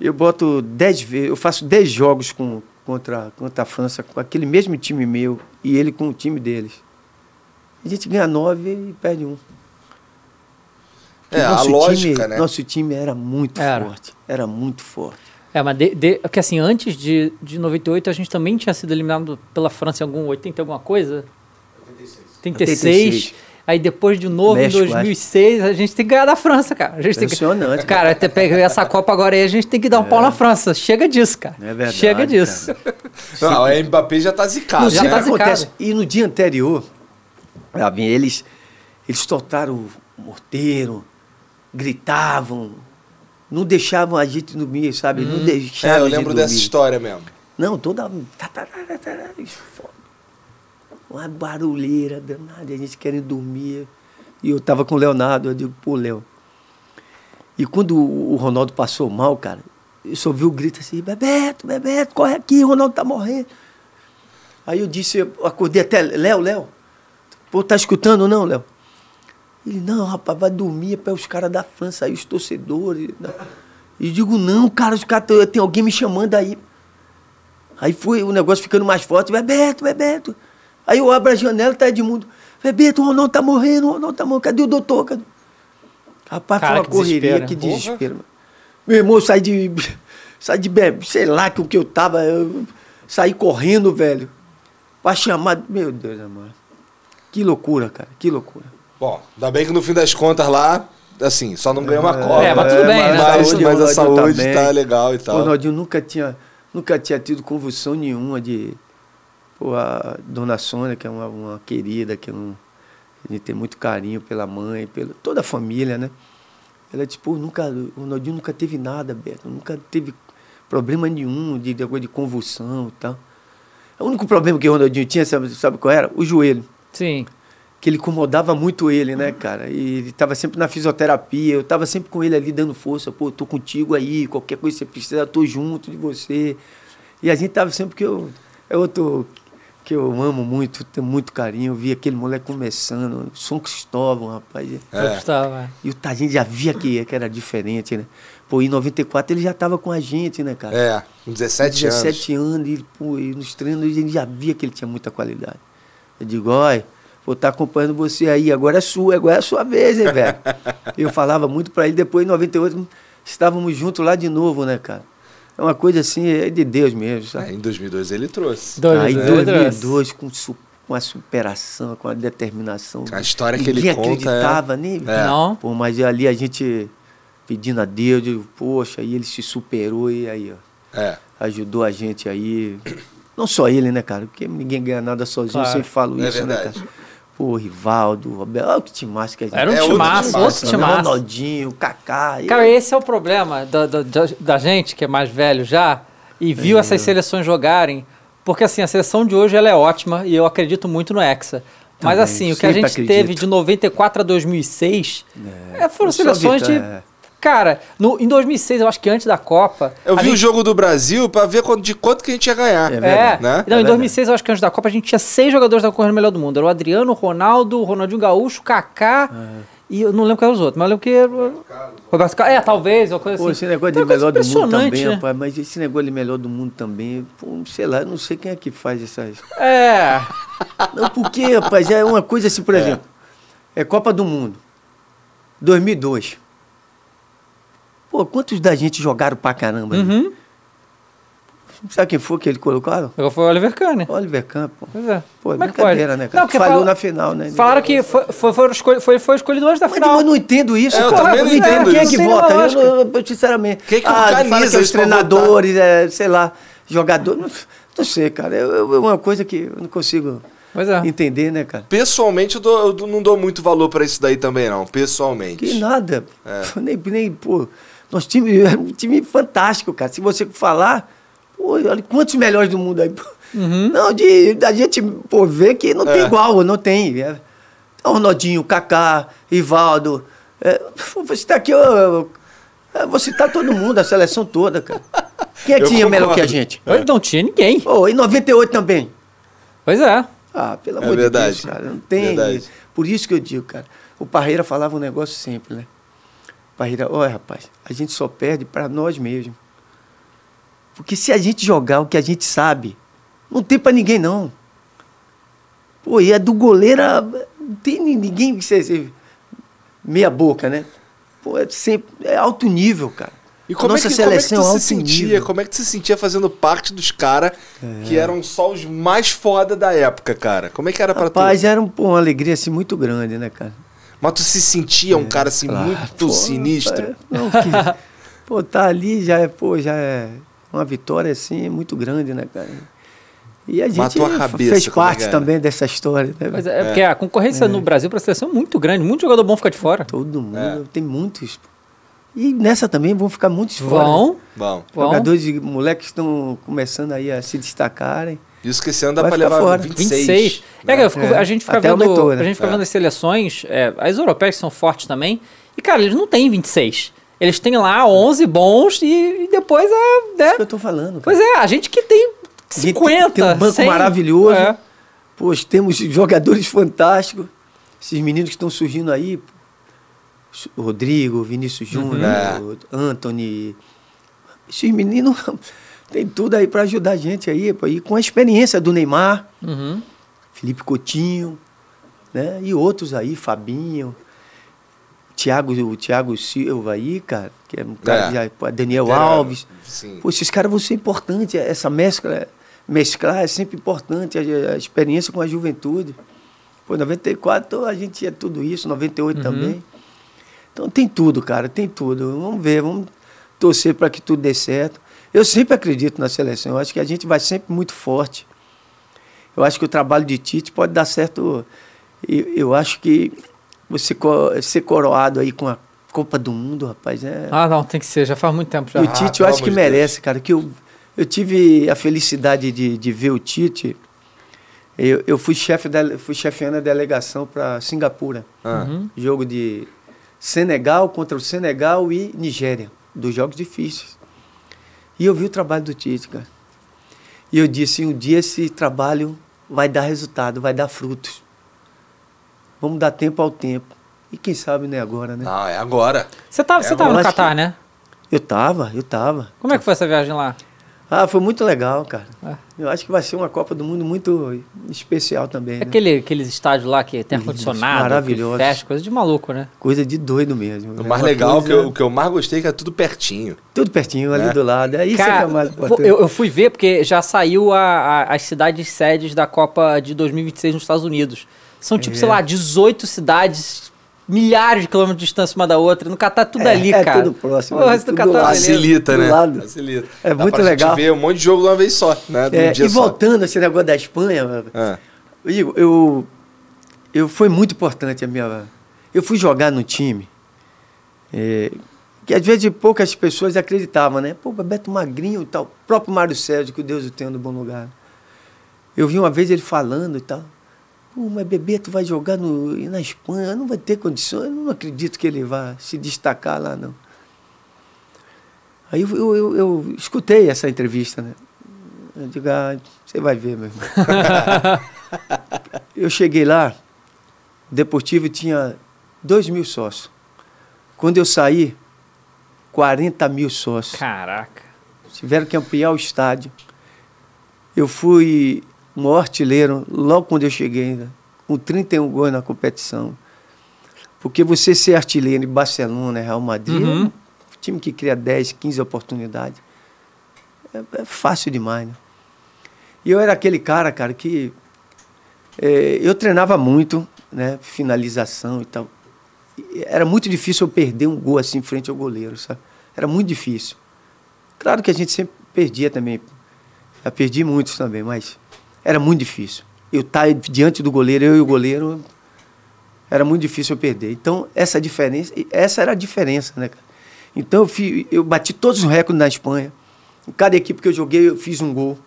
Eu boto 10 vezes, eu faço 10 jogos com, contra, contra a França, com aquele mesmo time meu e ele com o time deles. A gente ganha 9 e perde um. É, a lógica, time, né? Nosso time era muito Era. forte. Era muito forte. É, mas de, de, porque assim, antes de, de 98 a gente também tinha sido eliminado pela França em algum 80 alguma coisa? 86. 86. Aí depois de novo, México, em 2006, a gente tem que ganhar da França, cara. A gente tem que... Impressionante. Cara, até pegar essa Copa agora aí, a gente tem que dar um pau na França. Chega disso, cara. É verdade, Chega disso. cara. Não, o Mbappé já tá zicado. Não já né? tá zicado. acontece. E no dia anterior, sabe, eles, eles soltaram o morteiro, gritavam, não deixavam a gente dormir, sabe? Não É, deixavam eu a gente lembro dessa história mesmo. Não, toda. tá, tá, tá, tá, tá, foda. Uma barulheira danada, a gente querendo dormir. E eu tava com o Leonardo, eu digo, pô, Léo. E quando o Ronaldo passou mal, cara, eu só ouvi o grito assim, Bebeto, Bebeto, corre aqui, o Ronaldo tá morrendo. Aí eu disse, eu acordei até, Léo, Léo, pô, tá escutando não, Léo? Ele, não, rapaz, vai dormir para os caras da França aí, os torcedores. né? E digo, não, cara, os caras, tem alguém me chamando aí. Aí foi o negócio ficando mais forte, Bebeto, Bebeto. Aí eu abro a janela, tá Edmundo. Bebeto, o Ronaldo tá morrendo, o Ronaldo tá morrendo, cadê o doutor? Cadê? Rapaz, Cara, foi uma que correria, desespero. que desespero. mano. Meu irmão, saí de. Saí de bebê, sei lá que o que eu tava. Eu saí correndo, velho. Pra chamar. Meu Deus, amor. Que loucura, cara, que loucura. Bom, ainda bem que no fim das contas lá, assim, só não ganhou uma Copa. É, mas tudo bem, né? Mas, saúde, mas a saúde também. tá legal e O tal. Ronaldinho nunca tinha, nunca tinha tido convulsão nenhuma de. Pô, a dona Sônia, que é uma, uma querida, que um, a gente tem muito carinho pela mãe, pela toda a família, né? Ela disse, pô, nunca, o Ronaldinho nunca teve nada, Beto, nunca teve problema nenhum de, de, de convulsão e tal. O único problema que o Ronaldinho tinha, sabe, sabe qual era? O joelho Sim. que ele incomodava muito ele, né, cara? E ele estava sempre na fisioterapia, eu estava sempre com ele ali dando força, pô, tô contigo aí, qualquer coisa que você precisar, eu tô junto de você. E a gente tava sempre que eu é outro que eu amo muito, tenho muito carinho, eu vi aquele moleque começando, São Cristóvão, rapaz. É. Gostava. E o Tadinho já via que, que era diferente, né? Pô, em 94 ele já estava com a gente, né, cara? É, com 17, anos. 17 anos, e, pô, e nos treinos ele já via que ele tinha muita qualidade. Eu digo, olha, vou estar acompanhando você aí, agora é sua, agora é a sua vez, hein, velho? eu falava muito para ele, depois em 98 estávamos juntos lá de novo, né, cara? É uma coisa assim, é de Deus mesmo, sabe? É, em 2002 ele trouxe. Dois, Aí em dois, 2002, com, su- com a superação, com a determinação. A história que ele Ninguém conta é- acreditava, nem. É. Não. Pô, mas ali a gente pedindo a Deus, eu poxa, e ele se superou e aí, ó, É. ajudou a gente aí. Não só ele, né, cara? Porque ninguém ganha nada sozinho, Claro. eu sempre falo É isso, né, verdade. cara? Pô, Rivaldo, Roberto, olha que timaço que a gente Era um É timaço, outro né? timaço. Ronaldinho, Kaká. e- Cara, esse é o problema da, da, da- gente, que é mais velho já, e viu É. essas seleções jogarem. Porque assim, a seleção de hoje ela é ótima e eu acredito muito no Hexa. Mas Também, assim, o que a gente acredito. teve de 94 a 2006 é, foram Só seleções de. É. Cara, no, em 2006, eu acho que antes da Copa. Eu vi o gente- jogo do Brasil pra ver quanto- de quanto que a gente ia ganhar. É É, verdade. Né? não, É em 2006, eu acho que antes da Copa, a gente tinha seis jogadores da corrida melhor do mundo. Era o Adriano, o Ronaldo, o Ronaldinho Gaúcho, o Kaká. E eu não lembro quem era os outros, mas eu lembro que. era- Roberto Carlos. É, talvez, uma coisa Pô, assim. esse negócio de melhor do mundo também, né? rapaz, mas esse negócio de melhor do mundo também, pô, sei lá, eu não sei quem é que faz essas. É. Não, porque, rapaz, é uma coisa assim, por exemplo, é Copa do Mundo, 2002. Pô, quantos da gente jogaram pra caramba? né? Uhum. Sabe quem foi que ele colocaram? Agora foi o Oliver Kahn. Oliver Campos. Pois é. Pô, é Como é brincadeira, pode? né, cara? Não, Falhou fala- na final, né? Falaram que foi, foi, foi, escolhido, foi, foi escolhido antes da Mas final. eu não entendo isso, É, eu cara. também não entendo Quem é isso. que vota? Eu, eu- eu, sinceramente. Quem é que ah, fala que é os treinadores, é, sei lá, jogador. Não, não sei, cara. É é uma coisa que eu não consigo é. entender, né, cara? Pessoalmente, eu, dou- eu não dou muito valor pra isso daí também, não. Pessoalmente. Que nada. É. Nem, nem, pô. Nosso time é um time fantástico, cara. Se você falar, pô, olha quantos melhores do mundo aí. pô. Não, de, da gente pô, ver que não tem É. igual, não tem. É, o Ronaldinho, Kaká, Rivaldo. É, você tá aqui, ó, é, vou citar todo mundo, a seleção toda, cara. Quem é que Eu tinha melhor que a concordo. gente? Hoje Não tinha ninguém. Pô, em 98 também. Pois é. Ah, pelo É amor verdade. de Deus, cara. Não tem. Verdade. Por isso que eu digo, cara. O Parreira falava um negócio sempre, né? Parreira, olha, rapaz, a gente só perde para nós mesmos. Porque se a gente jogar o que a gente sabe, não tem para ninguém, não. Pô, e é do goleiro, a- não tem ni- ninguém que seja meia boca, né? Pô, é sempre é alto nível, cara. E como, Nossa é que, como é que seleção tu é se sentia? nível. Como é que tu se sentia fazendo parte dos caras que eram só os mais foda da época, cara? Como é que era pra Rapaz, tu? era um, pô, uma alegria assim muito grande, né, cara? Mas tu se sentia um cara assim Claro, muito pô, sinistro? é, não, que- pô, tá ali já é, pô, já é uma vitória assim muito grande, né, cara? E a gente cabeça, fez como é parte era? também dessa história, né? Mas é, porque a concorrência no Brasil para a seleção é muito grande. Muito jogador bom fica de fora. Todo mundo, É. tem muitos. E nessa também vão ficar muitos fora. né? Vão. Vão. Jogadores e moleques que estão começando aí a se destacarem. Isso que esse ano dá ficar levar fora. 26. 26. É, cara, eu fico- É, a gente fica até vendo, aumentou, né? a gente fica É. vendo as seleções, é, as europeias que são fortes também. E, cara, eles não têm 26. Eles têm lá 11 bons e, e depois é. né? É o que eu tô falando. cara. Pois é, a gente que tem A gente 50. Tem um banco 100. maravilhoso. É. Pô, temos jogadores fantásticos. Esses meninos que estão surgindo aí. Rodrigo, Vinícius Júnior, É. o Anthony. Esses meninos tem tudo aí para ajudar a gente aí. Pô. E com a experiência do Neymar, Uhum. Felipe Coutinho, né? E outros aí, Fabinho. Thiago, o Thiago Silva aí, cara, que é um cara É. já, pô, Daniel Alves. Sim. Pô, esses caras vão ser importantes. Essa mescla, mesclar é sempre importante, a, a experiência com a juventude. Pô, 94 a gente tinha tudo isso, 98 Uhum. também. Então tem tudo, cara, tem tudo. Vamos ver, vamos torcer para que tudo dê certo. Eu sempre acredito na seleção, eu acho que a gente vai sempre muito forte. Eu acho que o trabalho de Tite pode dar certo. Eu, eu acho que você ser coroado aí com a Copa do Mundo, rapaz, é. Ah, não, tem que ser. Já faz muito tempo já. E o Tite, pelo eu acho que de merece, cara. Que eu, eu tive a felicidade de, de ver o Tite. Eu, eu fui chefe da, fui chefiando a delegação para Singapura. Ah. Uhum. Jogo de Senegal contra o Senegal e Nigéria. Dos jogos difíceis. E eu vi o trabalho do Tite, cara. E eu disse, um dia esse trabalho vai dar resultado, vai dar frutos. Vamos dar tempo ao tempo. E quem sabe não é agora, né? Não, é agora. Você tava, É, você tava eu no Catar, que- né? Eu tava, eu tava. Como é que foi essa viagem lá? Ah, foi muito legal, cara. É. Eu acho que vai ser uma Copa do Mundo muito especial também, né? Aquele, aqueles estádios lá que tem ar-condicionado, maravilhoso. que fecha, coisa de maluco, né? Coisa de doido mesmo. O É mais uma legal, coisa- que eu- o que eu mais gostei, é que é tudo pertinho. Tudo pertinho, ali Né? do lado. É isso que Cara, é mais importante. eu, eu fui ver porque já saiu a- a- as cidades sedes da Copa de 2026 nos Estados Unidos. São tipo, É. sei lá, 18 cidades, milhares de quilômetros de distância uma da outra. No Catar tudo É, ali, é cara. tudo próximo, Pô, é do tudo Catar, lá. beleza. Facilita, né? lado. Facilita. É Dá muito pra legal. gente ver um monte de jogo de uma vez só, né? De um É, dia e só. voltando a esse negócio da Espanha, Ah, Igor, eu, eu foi muito importante a minha. Eu fui jogar no time. é, que às vezes poucas pessoas acreditavam, né? Pô, Bebeto Magrinho e tal. O próprio Mário Sérgio, que Deus o tenha no bom lugar. Eu vi uma vez ele falando e tal. Pô, mas Bebeto vai jogar no, na Espanha, não vai ter condições. Eu não acredito que ele vá se destacar lá, não. Aí eu, eu, eu- eu escutei essa entrevista, né? Eu digo, ah, você vai ver, meu irmão. eu cheguei lá, o Deportivo tinha 2 mil sócios. Quando eu saí, 40 mil sócios. Caraca. Tiveram que ampliar o estádio. Eu fui um maior artilheiro logo quando eu cheguei, né? com 31 gols na competição. Porque você ser artilheiro em Barcelona, Real Madrid, Uhum. é um time que cria 10, 15 oportunidades. É, é fácil demais, né? E eu era aquele cara, cara, que é, eu treinava muito, né? Finalização e tal. E era muito difícil eu perder um gol assim em frente ao goleiro, sabe? Era muito difícil. Claro que a gente sempre perdia também. Já perdi muitos também, mas era muito difícil. Eu estar diante do goleiro, eu e o goleiro, era muito difícil eu perder. Então, essa diferença, essa era a diferença, né, cara? Então, eu, fi- eu bati todos os recordes na Espanha. Em cada equipe que eu joguei, eu fiz um gol.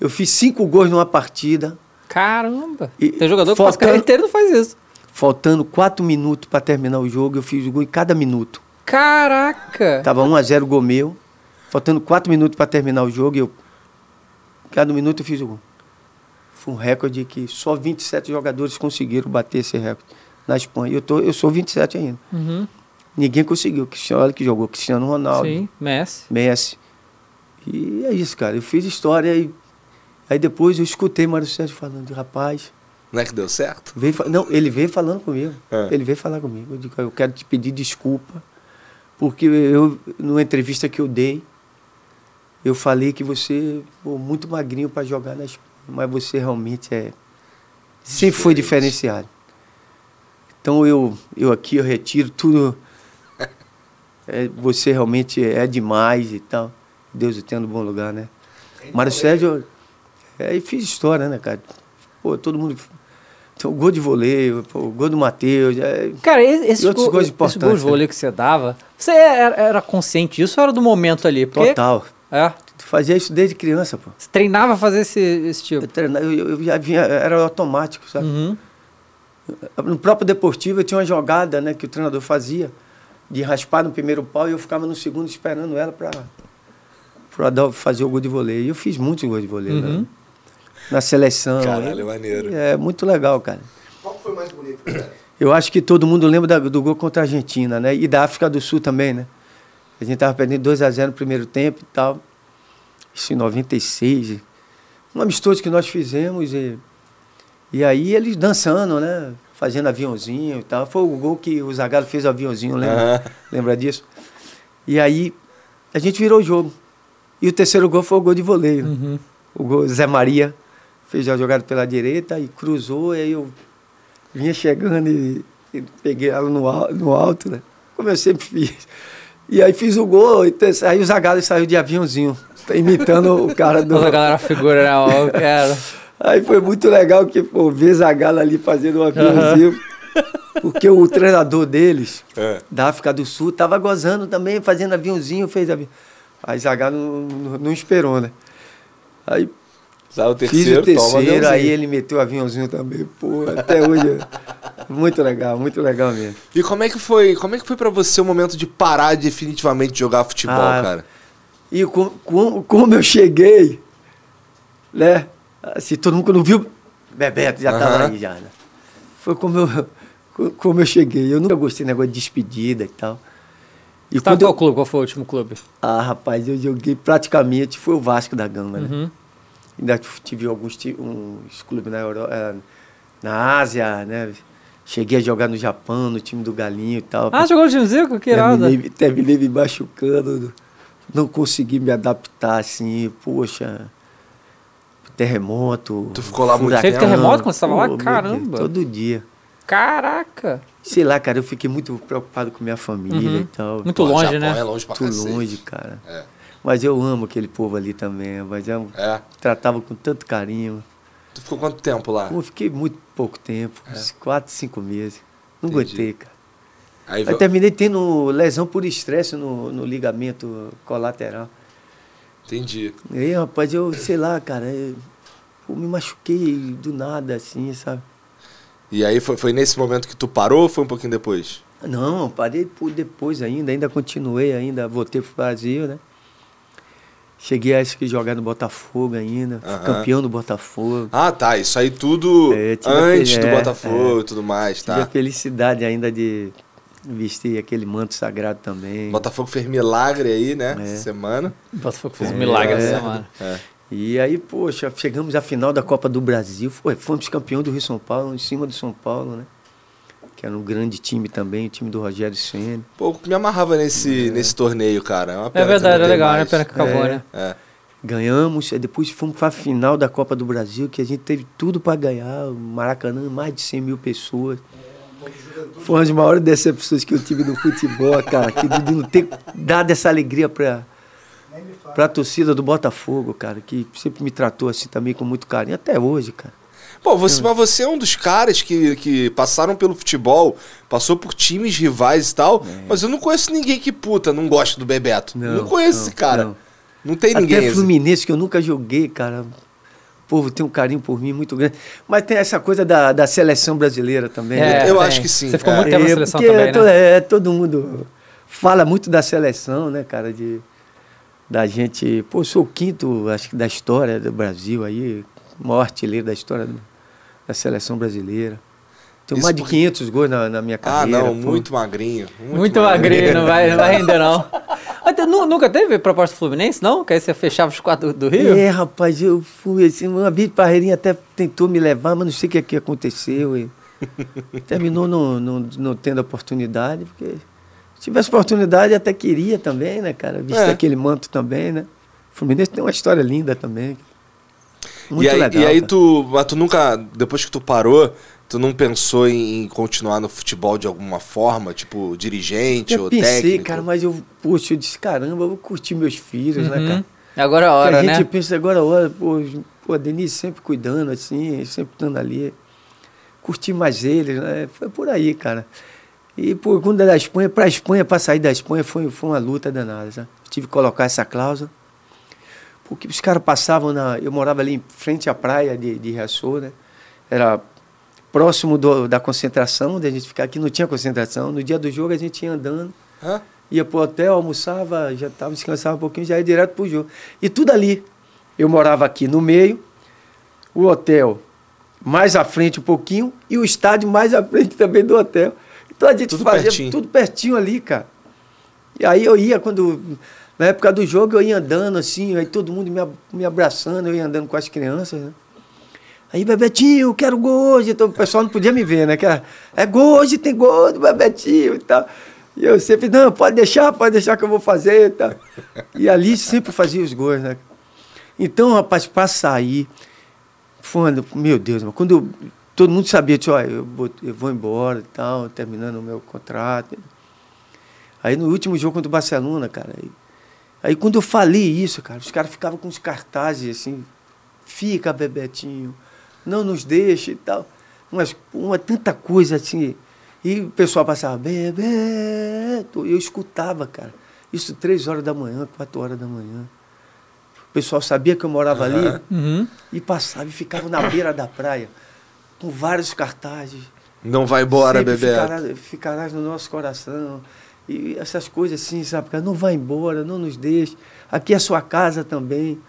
Eu fiz cinco gols numa partida, Caramba. E Tem jogador que faltando- carreira inteira não faz isso. faltando quatro minutos para terminar o jogo, eu fiz o gol em cada minuto. Caraca. Tava 1 a 0 gol meu, faltando quatro minutos para terminar o jogo, eu cada minuto eu fiz o gol. Foi um recorde que só 27 jogadores conseguiram bater esse recorde na Espanha. Eu tô, eu sou 27 ainda. Uhum. Ninguém conseguiu. Cristiano, olha que jogou Cristiano Ronaldo, Sim, Messi. Messi. E é isso, cara. Eu fiz história e aí depois eu escutei Mário Sérgio falando, rapaz, não é que deu certo? Veio, não, ele veio falando comigo. É. Ele veio falar comigo. Eu digo, eu quero te pedir desculpa, porque eu, numa entrevista que eu dei, eu falei que você pô, muito magrinho para jogar na Espanha, mas você realmente é sempre foi diferenciado. Então eu, eu aqui eu retiro tudo. É, você realmente é demais e tal. Deus o tenha no bom lugar, né? Mário Sérgio, é, e fiz história, né, cara? Pô, todo mundo. Então, o gol de voleio, pô, o gol do Matheus. É, Cara, esse, esse E outros gol, gols esse importantes, gol de vôlei que você dava, você era, era consciente disso ou era do momento ali? Porque, total. É, fazia isso desde criança, pô. você treinava a fazer esse, esse Eu, tipo. treinava, eu, eu já vinha, era automático, sabe? Uhum. No próprio Deportivo eu tinha uma jogada né, que o treinador fazia de raspar no primeiro pau e eu ficava no segundo esperando ela para o Adolfo fazer o gol de voleio. E eu fiz muitos gols de voleio Uhum. né? na seleção. Caralho, maneiro. É muito legal, cara. Qual foi mais bonito, cara? Eu acho que todo mundo lembra da- do gol contra a Argentina, né? E da África do Sul também, né? A gente tava perdendo 2 a 0 no primeiro tempo e tal. Isso em 96. Um amistoso que nós fizemos e, e aí eles dançando, né? Fazendo aviãozinho e tal. Foi o gol que o Zagallo fez o aviãozinho, lembra? Lembra disso? E aí a gente virou o jogo. E o terceiro gol foi o gol de voleio. Uhum. O gol Zé Maria fez a jogada pela direita e cruzou, e aí eu vinha chegando e, e peguei ela no, no alto, né? Como eu sempre fiz. E aí fiz o gol, e aí o Zagallo saiu de aviãozinho, imitando o cara do. Toda a galera figura, né? Ó, cara. Aí foi muito legal que, pô, ver Zagallo ali fazendo um aviãozinho. Porque o treinador deles, É. da África do Sul, tava gozando também, fazendo aviãozinho, fez avião. Aí Zagallo não, não, esperou, né? Aí o Fiz terceiro, o terceiro, aí ele meteu o aviãozinho também. Pô, até hoje. é muito legal, muito legal mesmo. E como é que foi, como é que foi para você o momento de parar definitivamente de jogar futebol, Ah, cara? E com- com- como eu cheguei, né? Assim, todo mundo quando viu, Bebeto já estava Aham. aí já, né? Foi como eu, co- como eu cheguei. Eu nunca gostei de negócio de despedida e tal. E Você qual eu, clube? Qual foi o último clube? ah, rapaz, eu joguei praticamente, foi o Vasco da Gama, né? Uhum. Ainda tive alguns uns clubes na Europa, na Ásia, né? Cheguei a jogar no Japão, no time do Galinho e tal. Ah, jogou no time Zico? Que irado. terminei, terminei me machucando, não consegui me adaptar assim, poxa. Terremoto. Tu ficou lá muito. Teve terremoto quando você tava lá? Caramba. Deus, todo dia. Caraca. Sei lá, cara, eu fiquei muito preocupado com minha família Uhum. e tal. Muito Pô, longe, Japão né? É longe pra Muito cacete. longe, cara. É. Mas eu amo aquele povo ali também, mas eu É. tratava com tanto carinho. Tu ficou quanto tempo lá? Pô, eu fiquei muito pouco tempo, uns quatro, cinco meses. Não É. Entendi. aguentei, cara. Aí veio- terminei tendo lesão por estresse no, no ligamento colateral. Entendi. E aí, rapaz, eu, sei lá, cara, eu, pô, me machuquei do nada, assim, sabe? E aí foi, foi nesse momento que tu parou ou foi um pouquinho depois? Não, parei por depois ainda, ainda continuei ainda, voltei pro Brasil, né? Cheguei a acho que jogar no Botafogo ainda, fui Aham. campeão do Botafogo. Ah, tá. Isso aí tudo É, antes aquele- do é, Botafogo é. e tudo mais, Tive a tá? felicidade ainda de vestir aquele manto sagrado também. Botafogo fez milagre aí, né? É. Semana. Botafogo fez um É, milagre essa é. semana. É. E aí, poxa, chegamos à final da Copa do Brasil, foi, fomos campeão do Rio São Paulo, em cima do São Paulo, né? Que era um grande time também, o time do Rogério Senna. Pô, eu me amarrava nesse, nesse torneio, cara. É, uma É pena que verdade, é legal, né? Pena que acabou, É. né? É. Ganhamos, depois fomos para a final da Copa do Brasil, que a gente teve tudo para ganhar, o Maracanã, mais de 100 mil pessoas. Foi uma das maiores decepções que eu tive no futebol, cara, que de não ter dado essa alegria para para a torcida do Botafogo, cara, que sempre me tratou assim também com muito carinho, até hoje, cara. Pô, você, mas você é um dos caras que, que passaram pelo futebol, passou por times rivais e tal, mas eu não conheço ninguém que, puta, não gosta do Bebeto. Não, Não, conheço não, esse cara. não. Não, tem ninguém. Até assim. Fluminense, que eu nunca joguei, cara. O povo tem um carinho por mim muito grande. Mas tem essa coisa da, da seleção brasileira também. né? eu tem. acho que sim, Você ficou é. muito tempo na É, seleção porque também, to- né? é, todo mundo fala muito da seleção, né, cara? De, da gente. Pô, eu sou o quinto, acho que, da história do Brasil aí, o maior artilheiro da história do- da seleção brasileira. Tenho Isso mais de porque- 500 gols na, na minha Ah, carreira. não, pô. muito magrinho. Muito, Muito magrinho, não vai, não vai render, não. Até, nu- nunca teve proposta do Fluminense, não? Que aí você fechava os quatro do, do Rio? É, rapaz, eu fui assim, uma vez Parreirinha até tentou me levar, mas não sei o que, que aconteceu. E terminou não, não, não tendo oportunidade, porque se tivesse oportunidade até queria também, né, cara? Visto É. aquele manto também, né? O Fluminense tem uma história linda também. Muito e aí, legal. e aí cara. tu, mas tu nunca, depois que tu parou, tu não pensou em, continuar no futebol de alguma forma, tipo dirigente eu ou pensei, técnico? cara, mas eu, poxa, eu disse, caramba, eu vou curtir meus filhos, né, Uhum. cara? Agora é a hora, a gente né? pensa agora, olha, pô, pô, a Denise sempre cuidando, assim, sempre estando ali. Curtir mais eles, né? Foi por aí, cara. E por quando é da Espanha, para a Espanha, para sair da Espanha, foi, foi uma luta danada. Sabe? Tive que colocar essa cláusula. Porque os caras passavam na. Eu morava ali em frente à praia de, de né? Era próximo do, da concentração, onde a gente ficava aqui, não tinha concentração. No dia do jogo a gente ia andando Hã? ia pro hotel, almoçava, já tava, descansava um pouquinho, já ia direto pro jogo. E tudo ali. Eu morava aqui no meio, o hotel mais à frente um pouquinho e o estádio mais à frente também do hotel. Então a gente Tudo fazia pertinho. tudo pertinho ali, cara. E aí eu ia, quando. Na época do jogo, eu ia andando assim, aí todo mundo me, me abraçando, eu ia andando com as crianças, né? Aí, Bebetinho, quero gol hoje. Então o pessoal não podia me ver, né? Que era, é gol hoje, tem gol do Bebetinho e tal. E eu sempre, não, pode deixar, pode deixar que eu vou fazer e tal. E ali sempre fazia os gols, né? Então, rapaz, para sair, foi, meu Deus, quando eu, todo mundo sabia, disse, olha, eu vou, eu vou embora e tal, terminando o meu contrato. Aí no último jogo contra o Barcelona, cara, aí, aí quando eu falei isso, cara, os caras ficavam com os cartazes assim, fica, Bebetinho, não nos deixe e tal. Mas uma tanta coisa assim. E o pessoal passava, Bebeto, e eu escutava, cara. Isso três horas da manhã, quatro horas da manhã. O pessoal sabia que eu morava ali Uhum. e passava e ficava na beira da praia, com vários cartazes. Não vai embora, Sempre Bebeto. ficarás, ficarás no nosso coração. E essas coisas assim, sabe? Não vai embora, não nos deixe. Aqui é sua casa também.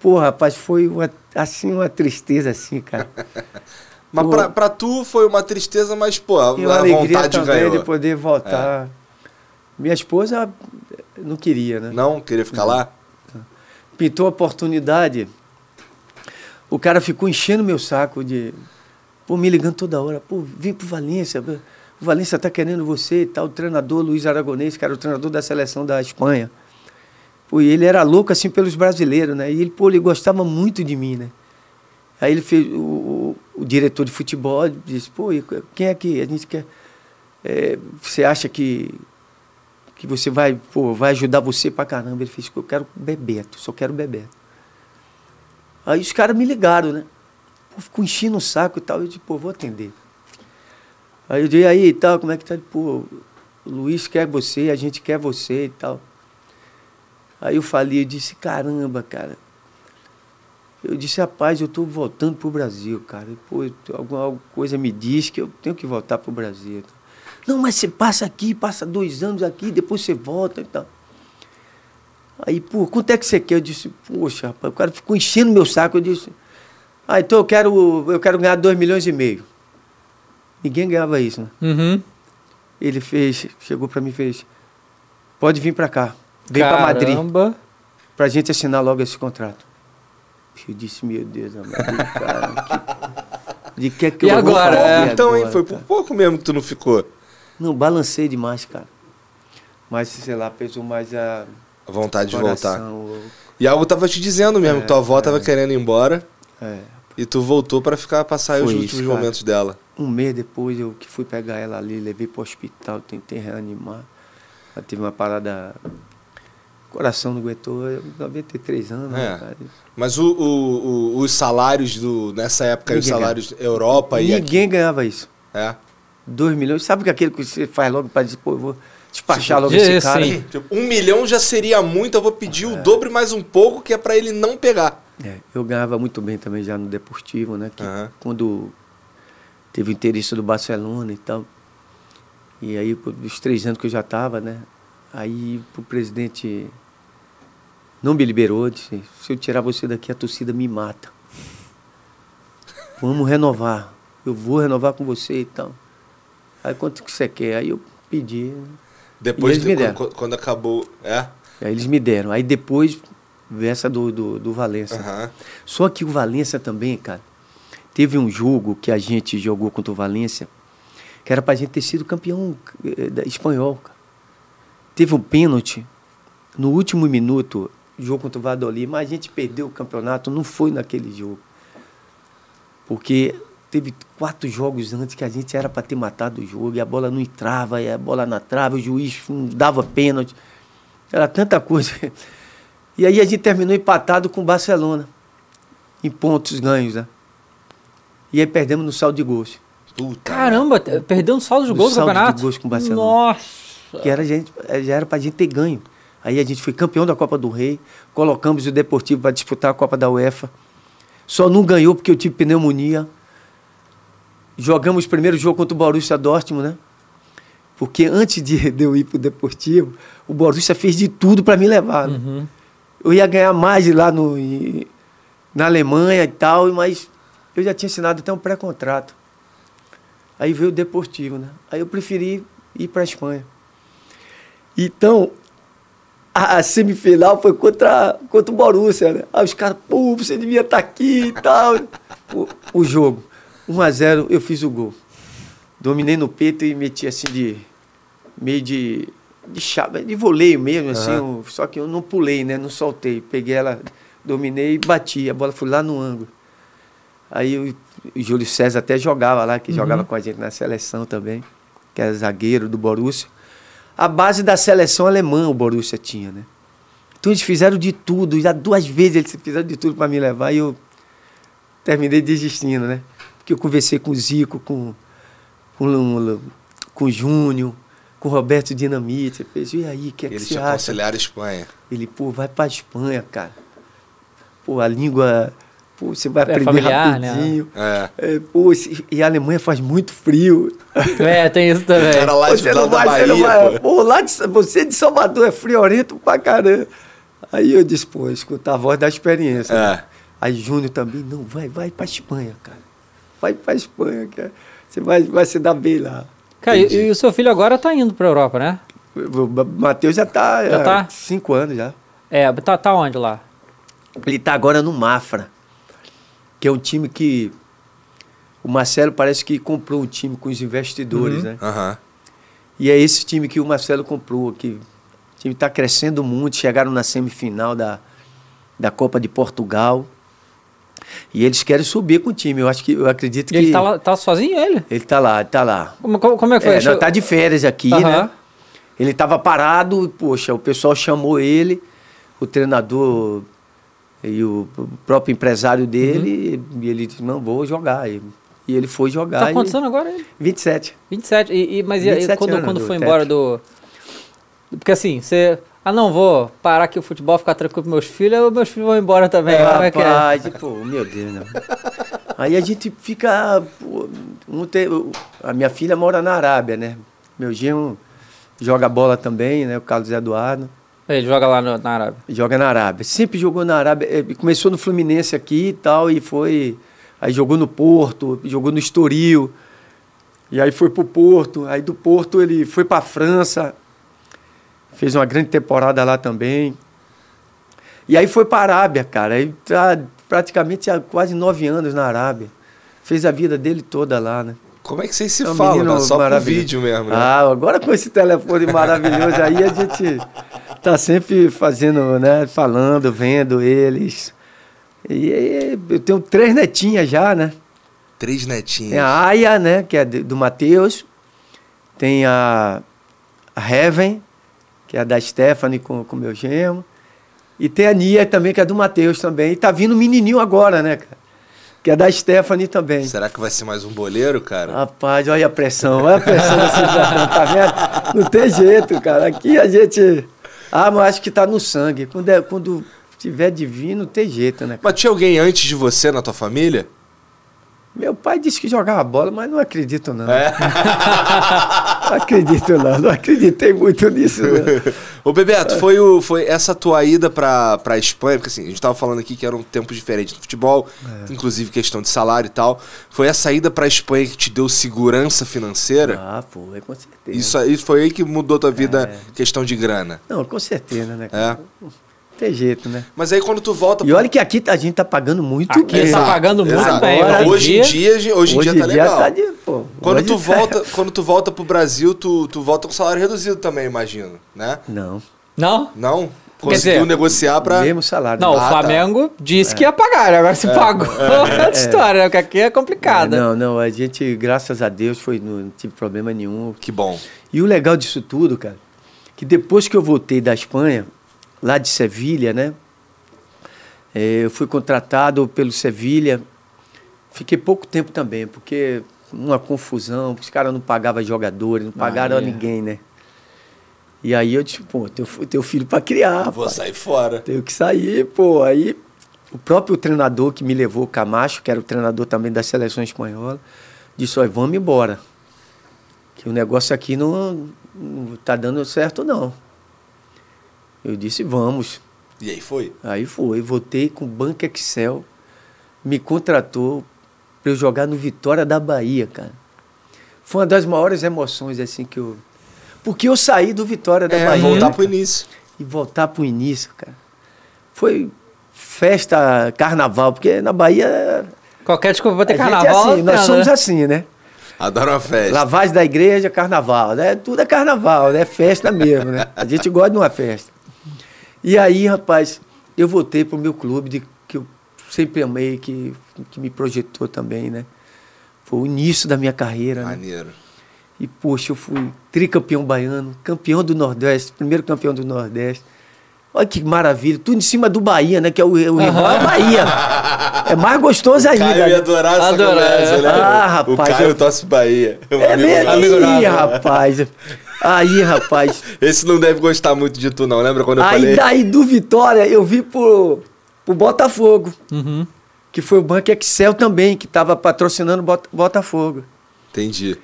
Pô, rapaz, foi uma, assim uma tristeza assim, cara. Mas Pô. pra, pra tu foi uma tristeza, mas, pô, a, uma a alegria vontade também ganhou. de poder voltar. Minha esposa não queria, né? Não? Queria ficar lá? Pintou a oportunidade. O cara ficou enchendo meu saco de. Pô, me ligando toda hora. Pô, vem pro Valência. O Valência tá querendo você e tal. O treinador Luiz Aragonês, que era o treinador da seleção da Espanha. Pô, ele era louco assim pelos brasileiros, né? E ele, pô, ele gostava muito de mim, né? Aí ele fez. O, o, o diretor de futebol disse, pô, quem é que a gente quer. é, você acha que que você vai, pô, vai ajudar você pra caramba. Ele fez, eu quero Bebeto, só quero Bebeto. Aí os caras me ligaram, né? Pô, ficou enchendo o saco e tal. Eu disse, pô, vou atender. Aí eu disse, aí e tal, como é que tá? Pô, o Luiz quer você, a gente quer você e tal. Aí eu falei, eu disse, caramba, cara. Eu disse, rapaz, eu tô voltando pro Brasil, cara. Pô, alguma coisa me diz que eu tenho que voltar pro Brasil. Não, mas você passa aqui, passa dois anos aqui, depois você volta e tal. Aí, pô, quanto é que você quer? Eu disse, poxa, rapaz, o cara ficou enchendo meu saco. Eu disse, ah, então eu quero, eu quero ganhar dois milhões e meio. Ninguém ganhava isso, né? Uhum. Ele fez, chegou pra mim e fez, pode vir pra cá, vem pra Madrid, Caramba. pra gente assinar logo esse contrato. Eu disse, meu Deus, amado, cara, que, de que é que E eu vou agora? fazer É. então, hein? agora, Foi cara? por pouco mesmo que tu não ficou. Não, balancei demais, cara. Mas, sei lá, pesou mais a A vontade de voltar. E algo tava te dizendo mesmo, É, que tua avó tava é. querendo ir embora É. e tu voltou pra ficar passar os Foi últimos cara. momentos dela. Um mês depois eu que fui pegar ela ali, levei pro hospital, tentei reanimar. Ela teve uma parada. Coração não aguentou, eu, 93 anos, É. né, cara? Mas o, o- o- os salários do. Nessa época, aí, os Ninguém salários Europa e aqui. Ninguém ganhava isso. É. 2 milhões. Sabe que aquele que você faz logo para dizer, pô, eu vou despachar logo Sim, esse cara? sim. Tipo, um milhão já seria muito, eu vou pedir o dobro mais um pouco, que é pra ele não pegar. É, eu ganhava muito bem também já no Deportivo, né? Quando teve o interesse do Barcelona e tal. E aí, dos três anos que eu já estava, né? Aí o presidente não me liberou, disse, se eu tirar você daqui, a torcida me mata. Vamos renovar. Eu vou renovar com você e tal. Aí quanto que você quer? Aí eu pedi. Depois, de- quando, quando acabou. É? Aí eles me deram. Aí depois essa do, do, do Valência. Aham. Só que o Valência também, cara, teve um jogo que a gente jogou contra o Valência, que era pra gente ter sido campeão eh, espanhol. cara. Teve um pênalti no último minuto, jogo contra o Valladolid, mas a gente perdeu o campeonato, não foi naquele jogo. Porque teve quatro jogos antes que a gente era para ter matado o jogo, e a bola não entrava, e a bola na trava, o juiz não dava pênalti. Era tanta coisa. E aí a gente terminou empatado com o Barcelona, em pontos ganhos, né? E aí perdemos no saldo de gols. Puta. Caramba, perdeu um saldo de No gol do saldo de campeonato? gols com o Barcelona. Nossa. Que era, gente, já era pra gente ter ganho. Aí a gente foi campeão da Copa do Rei, colocamos o Deportivo para disputar a Copa da UEFA. Só não ganhou porque eu tive pneumonia. Jogamos o primeiro jogo contra o Borussia Dortmund, né? Porque antes de, eu ir pro Deportivo, o Borussia fez de tudo para me levar. né? Uhum. Eu ia ganhar mais lá no, na Alemanha e tal, mas eu já tinha assinado até um pré-contrato. Aí veio o Deportivo, né? Aí eu preferi ir para a Espanha. Então, a, a semifinal foi contra, contra o Borussia, né? Aí os caras, pô, você devia estar aqui e tal. Pô, o jogo, 1 a 0 eu fiz o gol. Dominei no peito e meti assim de. meio de. de chave, de voleio mesmo, assim. Aham. um- só que eu não pulei, né? Não soltei. Peguei ela, dominei e bati. A bola foi lá no ângulo. Aí o, o Júlio César até jogava lá, que jogava com a gente na seleção também, que era zagueiro do Borussia. A base da seleção alemã o Borussia tinha, né? Então eles fizeram de tudo, já duas vezes eles fizeram de tudo para me levar e eu terminei desistindo, né? Porque eu conversei com o Zico, com, com, com o Júnior, com o Roberto Dinamite. Eu falei, e aí, o que é que Eles você te acha? aconselharam a Espanha. Ele, pô, vai pra Espanha, cara. Pô, a língua, pô, você vai É aprender familiar, né? rapidinho. É. É, pô, e a Alemanha faz muito frio. É, tem isso também. Cara lá de você lá não da vai, você não Bahia, vai. pô. Pô, lá de, você de Salvador é friorento pra caramba. Aí eu disse, pô, escutar a voz da experiência. É. né? Aí Júnior também, não, vai, vai pra Espanha, cara. Vai pra Espanha, cara. Você vai, vai se dar bem lá. Cara, e, e o seu filho agora tá indo pra Europa, né? O Matheus já tá. Já há tá? Cinco anos já. É, tá, tá onde lá? Ele tá agora no Mafra, que é um time que. O Marcelo parece que comprou um time com os investidores, Uhum. né? Aham. E é esse time que o Marcelo comprou, que o time está crescendo muito, chegaram na semifinal da, da Copa de Portugal. E eles querem subir com o time. Eu acho que eu acredito E que ele tá, lá, tá sozinho, ele? ele tá lá, tá lá. Como, como, como é que foi? É, não, tá de férias aqui, Aham. né? Ele tava parado, poxa, o pessoal chamou ele, o treinador e o próprio empresário dele, e ele disse, não, vou jogar. E, e ele foi jogar. Tá e- quantos anos agora ele? 27. 27. E, e, mas e aí, 27 quando, anos quando do foi embora do. Porque assim, você. Ah, não, vou parar aqui o futebol, ficar tranquilo com meus filhos, os meus filhos vão embora também. como é que é? Pô, meu Deus, não. Aí a gente fica. um a minha filha mora na Arábia, né? Meu genro joga bola também, né? O Carlos Eduardo. Ele joga lá no- na Arábia. Joga na Arábia. Sempre jogou na Arábia. Começou no Fluminense aqui e tal, e foi. Aí jogou no Porto, jogou no Estoril. E aí foi pro Porto. Aí do Porto ele foi pra França. Fez uma grande temporada lá também. E aí foi pra Arábia, cara. Aí tá praticamente há quase nove anos na Arábia. Fez a vida dele toda lá, né? Como é que vocês se É um falam, cara? Só maravilhoso. vídeo mesmo, né? Ah, agora com esse telefone maravilhoso aí, a gente tá sempre fazendo, né? Falando, vendo eles. E, e eu tenho três netinhas já, né? Três netinhos. Tem a Aya, né? Que é do Matheus. Tem a, a Heaven, que é da Stephanie com o meu genro. E tem a Nia também, que é do Matheus também. E tá vindo um menininho agora, né, cara? Que é da Stephanie também. Será que vai ser mais um boleiro, cara? Rapaz, olha a pressão, olha a pressão cidadão, tá vendo? Não tem jeito, cara. Aqui a gente. Ah, mas acho que tá no sangue. Quando, é, quando tiver divino, tem jeito, né? Mas tinha alguém antes de você na tua família? Meu pai disse que jogava bola, mas não acredito, não. É. Não acredito, não. Não acreditei muito nisso, não. Ô Bebeto, foi, o, foi essa tua ida pra, pra Espanha, porque assim, a gente tava falando aqui que eram tempos diferentes no futebol, É. inclusive questão de salário e tal. Foi essa ida pra Espanha que te deu segurança financeira? Ah, foi, com certeza. Isso aí foi aí que mudou tua vida, É. questão de grana. Não, com certeza, né? É. cara? Não tem jeito, né? Mas aí quando tu volta E olha que aqui a gente tá pagando muito Aqui bem. tá pagando muito exato. bem. Agora, Hoje em dia, hoje em dia tá legal. tá de, pô, Quando hoje tu tá- volta, quando tu volta pro Brasil, tu, tu volta com salário reduzido também, imagino, né? Não, Não? Não? Conseguiu dizer, negociar pra. mesmo salário. Não, Ah, o tá. Flamengo disse que ia pagar, né? agora se pagou. É outra história, né? Porque aqui é complicado. É, não, não, a gente, graças a Deus, foi, não, não tive problema nenhum. Que bom. E o legal disso tudo, cara, que depois que eu voltei da Espanha, lá de Sevilha, né? eh, eu fui contratado pelo Sevilha. Fiquei pouco tempo também, porque uma confusão, os caras não pagavam jogadores, não pagaram a Maria. ninguém, né? E aí eu disse, pô, teu, teu filho para criar, Vou rapaz. sair fora. Tenho que sair, pô. Aí o próprio treinador que me levou, Camacho, que era o treinador também da seleção espanhola, disse, olha, vamos embora. Que o negócio aqui não, não tá dando certo, não. Eu disse, vamos. E aí foi? Aí foi, voltei com o Banco Excel, me contratou para eu jogar no Vitória da Bahia, cara. Foi uma das maiores emoções, assim, que eu... Porque eu saí do Vitória da É, Bahia voltar pro início. e voltar pro início, cara. Foi festa, carnaval, porque na Bahia. Qualquer desculpa pra ter a gente carnaval. é assim, nós somos né? assim, né? Adoro uma festa. Lavagem da igreja, carnaval, né? Tudo é carnaval, né? Festa mesmo, né? A gente gosta de uma festa. E aí, rapaz, eu voltei pro meu clube de, que eu sempre amei, que, que me projetou também, né? Foi o início da minha carreira, né? Maneiro. E, poxa, eu fui tricampeão baiano, campeão do Nordeste, primeiro campeão do Nordeste. Olha que maravilha, tudo em cima do Bahia, né? Que é o, o rival é Bahia. É mais gostoso ainda. Caio ia né? adorar essa Adorar, conversa, é. né? Ah, rapaz, O Caio eu- torce Bahia. É mesmo? Ih, rapaz. Aí, rapaz. Esse não deve gostar muito de tu, não. Lembra quando eu Aí falei? daí do Vitória eu vi pro, pro Botafogo, Uhum. que foi o Banco Excel também, que estava patrocinando o Bota- Botafogo. Entendi.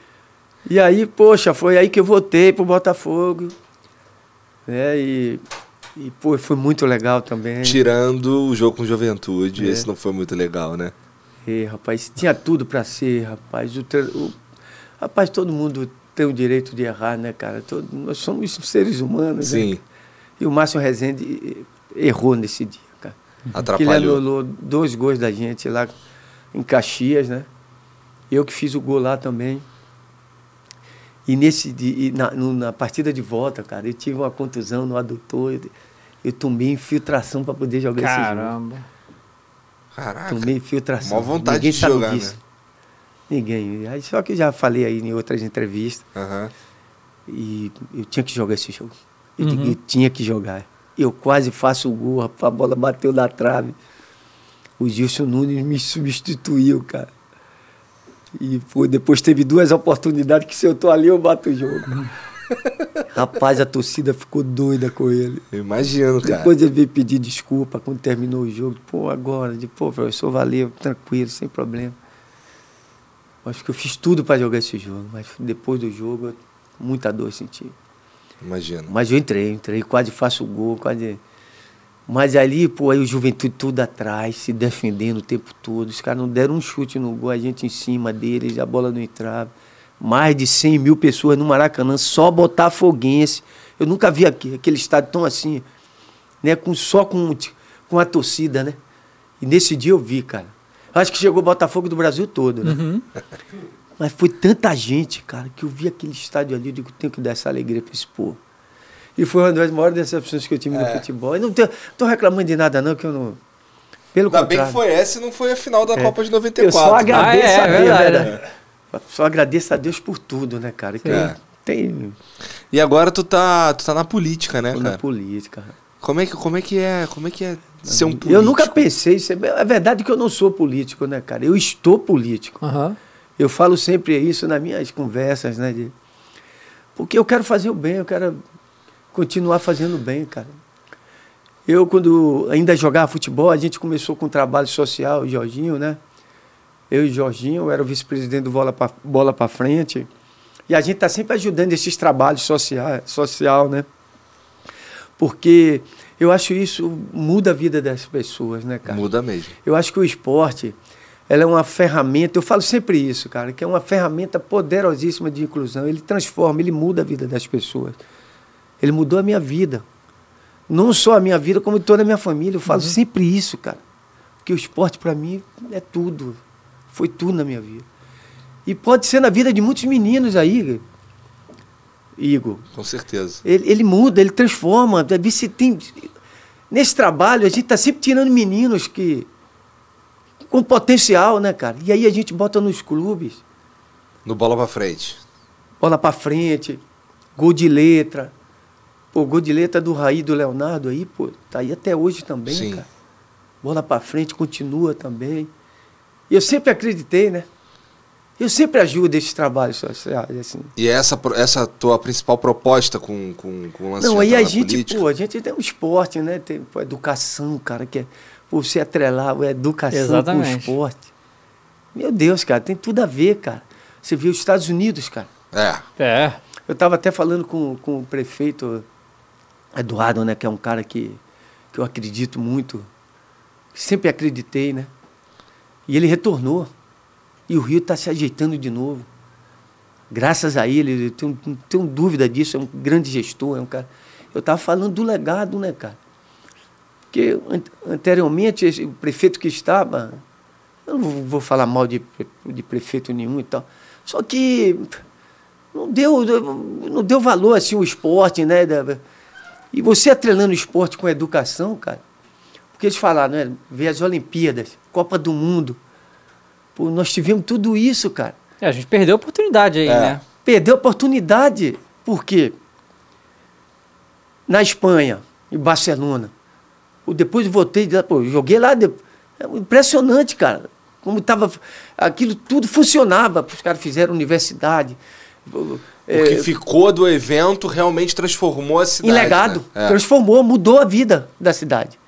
E aí, poxa, foi aí que eu voltei pro Botafogo. Né? E, e pô, foi muito legal também. Tirando o jogo com juventude, É. esse não foi muito legal, né? E, rapaz, tinha tudo para ser, rapaz. O, o- rapaz, todo mundo tem o direito de errar, né, cara? Todo, nós somos seres humanos, né? Sim. E o Márcio Rezende errou nesse dia, cara. Que ele Atrapalhou. anulou dois gols da gente lá em Caxias, né? Eu que fiz o gol lá também. E nesse e na, na partida de volta, cara, eu tive uma contusão no adutor. Eu, eu tomei infiltração para poder jogar esse jogo. Caramba. Caraca. Tomei infiltração. Mó vontade Ninguém de jogar, disso. né? Ninguém. Só que eu já falei aí em outras entrevistas. Aham. E eu tinha que jogar esse jogo. Eu, Uhum. eu tinha que jogar. Eu quase faço o gol, a bola bateu na trave. O Gilson Nunes me substituiu, cara. E pô, depois teve duas oportunidades que se eu tô ali, eu bato o jogo. rapaz, a torcida ficou doida com ele. Eu imagino, cara. Depois ele veio pedir desculpa quando terminou o jogo. Pô, agora, de, pô, professor, valeu, tranquilo, sem problema. Acho que eu fiz tudo para jogar esse jogo, mas depois do jogo, muita dor senti. Imagino. Mas eu entrei, entrei, quase faço o gol, quase. Mas ali, pô, aí o Juventude tudo atrás, se defendendo o tempo todo. Os caras não deram um chute no gol, a gente em cima deles, a bola não entrava. Mais de 100 mil pessoas no Maracanã, só botafoguense. Eu nunca vi aqui, aquele estádio tão assim, né? Com, só com, com a torcida, né? E nesse dia eu vi, cara. Acho que chegou o Botafogo do Brasil todo, né? Mas foi tanta gente, cara, que eu vi aquele estádio ali, eu digo, tenho que dar essa alegria para esse povo. E foi uma das maiores decepções que eu tive no É. futebol. Eu não tô, tô reclamando de nada, não, que eu não. Pelo Ainda bem contrário. que foi essa e não foi a final da É. Copa de Eu 94. só agradeço Ah, é, a Deus, verdade. né? Só agradeço a Deus por tudo, né, cara? Que É. tem E agora tu tá, tu tá na política, né, na cara? política. Como é que, como é que é, como é que é ser um político? Eu nunca pensei, é é verdade que eu não sou político, né, cara? Eu estou político. Aham. Eu falo sempre isso nas minhas conversas, né? de- Porque eu quero fazer o bem, eu quero continuar fazendo o bem, cara. Eu, quando ainda jogava futebol, a gente começou com trabalho social, o Jorginho, né? Eu e o Jorginho, eu era o vice-presidente do Bola pra, Bola para Frente. E a gente está sempre ajudando esses trabalhos sociais, social, né? Porque eu acho isso muda a vida das pessoas, né, cara? Muda mesmo. Eu acho que o esporte ela é uma ferramenta, eu falo sempre isso, cara, que é uma ferramenta poderosíssima de inclusão. Ele transforma, ele muda a vida das pessoas. Ele mudou a minha vida. Não só a minha vida, como toda a minha família. Eu falo sempre isso, cara. Porque o esporte, para mim, é tudo. Foi tudo na minha vida. E pode ser na vida de muitos meninos aí, Igor. Com certeza. Ele, ele muda, ele transforma. Tem nesse trabalho a gente está sempre tirando meninos que com potencial, né, cara? E aí a gente bota nos clubes, No bola pra frente. bola para frente, gol de letra. Pô, gol de letra do Raí do Leonardo aí, pô, tá aí até hoje também, Sim. cara. Bola para frente continua também. E eu sempre acreditei, né? Eu sempre ajudo esses trabalhos sociais, assim. E essa, pro- essa tua principal proposta com, com, com o lance Não, de aí a gente, política? pô, a gente tem um esporte, né? Tem pô, educação, cara, que é pô, você atrelar a educação com o Exatamente. esporte. Meu Deus, cara, tem tudo a ver, cara. Você viu os Estados Unidos, cara. É. É. Eu estava até falando com, com o prefeito Eduardo, né, que é um cara que, que eu acredito muito, sempre acreditei, né? E ele retornou. E o Rio está se ajeitando de novo. Graças a ele, eu tenho, não tenho dúvida disso, é um grande gestor, é um cara. Eu estava falando do legado, né, cara? Porque an- anteriormente o prefeito que estava, eu não vou- falar mal de, de prefeito nenhum e tal. Só que não deu, não deu valor assim o esporte, né? E você atrelando esporte com educação, cara. Porque eles falaram, né? Ver as Olimpíadas, Copa do Mundo. Pô, nós tivemos tudo isso, cara. É, a gente perdeu a oportunidade aí, É. né? Perdeu a oportunidade. Por quê? Na Espanha, em Barcelona. Pô, depois voltei, de lá, pô, joguei lá. de- é impressionante, cara. Como tava. Aquilo tudo funcionava. Os caras fizeram universidade. O É, que ficou do evento realmente transformou a cidade. em legado. né? É. Transformou, mudou a vida da cidade.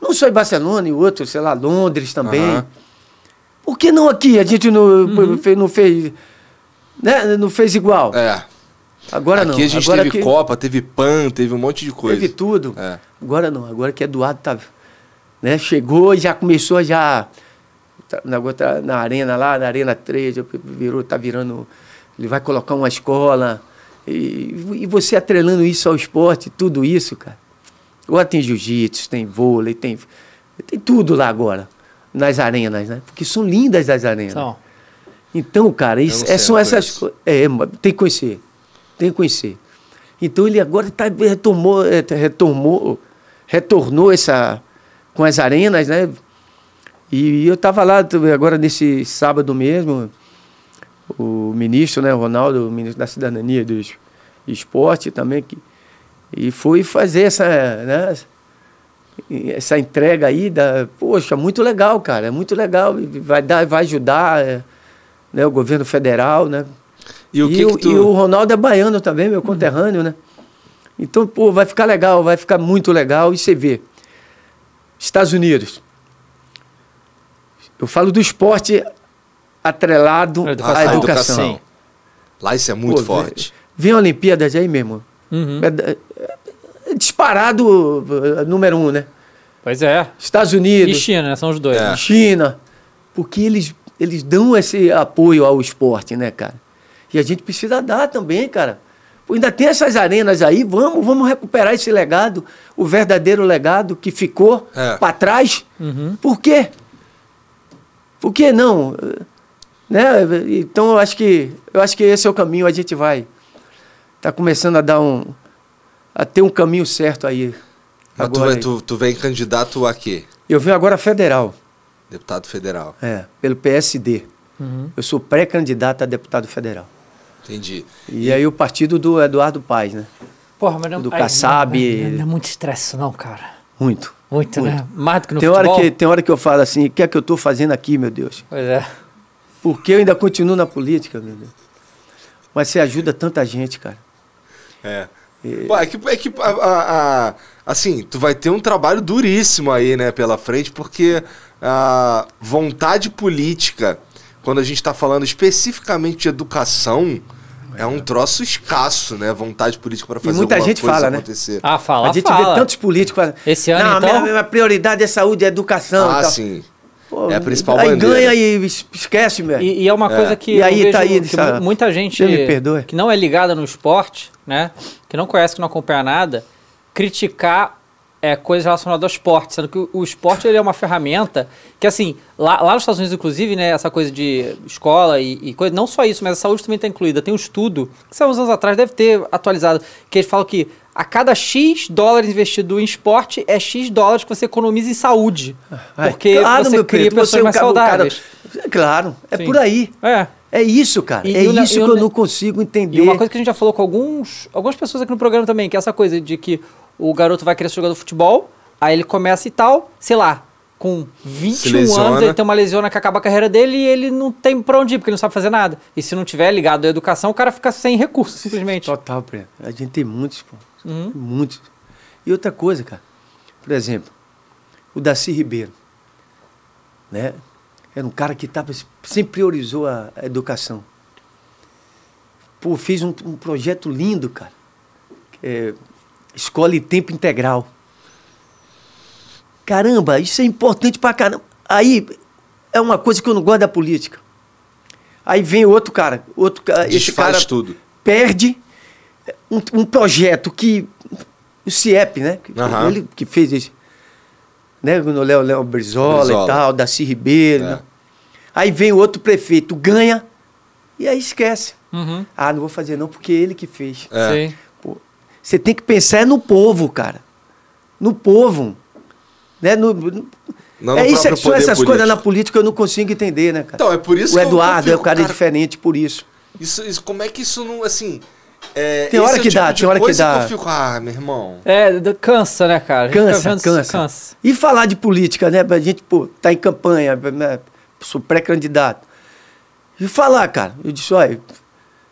Não só em Barcelona, em outros, sei lá, Londres também. Por que não aqui? A gente não, fez, não fez. Né? Não fez igual. É. Agora Aqui não. a gente Agora teve que Copa, teve PAN, teve um monte de coisa. Teve tudo. É. Agora não. Agora que Eduardo tá, né? chegou e já começou a já. tá- Na, outra- na arena lá, na Arena 3, já virou, tá virando. Ele vai colocar uma escola. E, e você atrelando isso ao esporte, tudo isso, cara. Agora tem jiu-jitsu, tem vôlei, tem, tem tudo lá agora, nas arenas, né? Porque são lindas as arenas. Então, Então, cara, isso, é, sei, são essas coisas. É, tem que conhecer. Tem que conhecer. Então ele agora tá, retomou, eh, retomou, retornou essa com as arenas, né? E eu estava lá agora nesse sábado mesmo, o ministro, né, o Ronaldo, o ministro da Cidadania e do es- Esporte também, que, e foi fazer essa, né, essa entrega aí da, poxa, muito legal, cara, é muito legal, e vai dar, vai ajudar, é, né, o governo federal, né? E o que, o, que tu. e o Ronaldo é baiano também, meu conterrâneo, né? Então, pô, vai ficar legal, vai ficar muito legal. E você vê, Estados Unidos. Eu falo do esporte atrelado A à educação. Educação. Lá isso é muito Pô, forte. Vem Olimpíadas aí mesmo. uhum. É, é disparado eh, número um, né? Pois é. Estados E Unidos, China, né? São os dois. É. né? China, porque eles, eles dão esse apoio ao esporte, né, cara? E a gente precisa dar também, cara. Pô, ainda tem essas arenas aí, vamos, vamos recuperar esse legado, o verdadeiro legado que ficou É. para trás. Uhum. Por quê? Por que não? Né? Então eu acho que eu acho que esse é o caminho, a gente vai tá começando a dar um a ter um caminho certo aí. Mas tu, Agora aí. tu, tu vem candidato a quê? Eu venho agora federal. Deputado federal. É, pelo PSD. Uhum. Eu sou pré-candidato a deputado federal. Entendi. E aí o partido do Eduardo Paes, né? Porra, mas não, Do ai, Kassab. Não, não, não é muito estresse, não, cara. Muito. Muito, né? Mais do que no Tem futebol. hora, que, tem hora que eu falo assim, o que é que eu estou fazendo aqui, meu Deus? Pois é. Porque eu ainda continuo na política, meu Deus. Mas você ajuda tanta gente, cara. É. Pô, é que, é que a- a- a- assim, tu vai ter um trabalho duríssimo aí, né, pela frente, porque a vontade política, quando a gente tá falando especificamente de educação, é um troço escasso, né? Vontade política para fazer muita alguma gente coisa fala, né? acontecer. Ah, fala, a gente fala. vê tantos políticos falando. Esse ano, Não, então? minha, minha prioridade é saúde, é educação. Ah, e tal." sim. Pô, É a principal aí bandeira. ganha e es- esquece, velho. E, e é uma É. coisa que E eu aí, vejo tá aí, que muita gente Deus me perdoe. que não é ligada no esporte, né? Que não conhece, que não acompanha nada, criticar é, coisas relacionadas ao esporte, sendo que o, o esporte ele é uma ferramenta que, assim, lá, lá nos Estados Unidos, inclusive, né, essa coisa de escola e, e coisa, não só isso, mas a saúde também está incluída. Tem um estudo, que saiu uns anos atrás, deve ter atualizado, que eles falam que a cada X dólares investido em esporte é X dólares que você economiza em saúde. Ai, Porque você meu cria querido, pessoas é um mais cara- um cara- saudáveis. Claro, é Sim. por aí. É. É isso, cara. E- é e ne- isso e que eu ne- não consigo entender. E uma coisa que a gente já falou com alguns, algumas pessoas aqui no programa também, que é essa coisa de que o garoto vai querer ser jogador de futebol, aí ele começa e tal, sei lá, com 21 lesiona. anos, ele tem uma lesiona que acaba a carreira dele e ele não tem pra onde ir, porque ele não sabe fazer nada. E se não tiver ligado à educação, o cara fica sem recursos, simplesmente. Total, Preto. A gente tem muitos, pô. Uhum. Muitos. E outra coisa, cara. Por exemplo, o Daci Ribeiro. Né? Era um cara que tava, sempre priorizou a, a educação. Pô, fez um, um projeto lindo, cara. É, escola em tempo integral. Caramba, isso é importante pra caramba. Aí é uma coisa que eu não gosto da política. Aí vem outro cara, outro esse cara tudo. perde um, um projeto que o CIEP, né? Aham. Ele que fez isso. Né? No Léo, Léo Brizola, Brizola. e tal, Daci Ribeiro. É. né? Aí vem o outro prefeito, ganha e aí esquece. Uhum. Ah, não vou fazer não, porque é ele que fez. É. Sim. Pô, você tem que pensar no povo, cara. No povo. Né? No, no- Não no é isso, próprio são essas coisas político. na política que eu não consigo entender, né, cara? Então, é por isso o que Eduardo que eu é o fico, cara, cara, diferente por isso. Isso, isso, como é que isso não, assim... é, Tem hora é o que tipo dá, de tem hora que dá. eu fico, ah, meu irmão... É, cansa, né, cara? Fica Cansa, cansa, cansa. E falar de política, né? A gente, pô, tá em campanha, né? Sou pré-candidato. E falar, cara, eu disse, olha, eu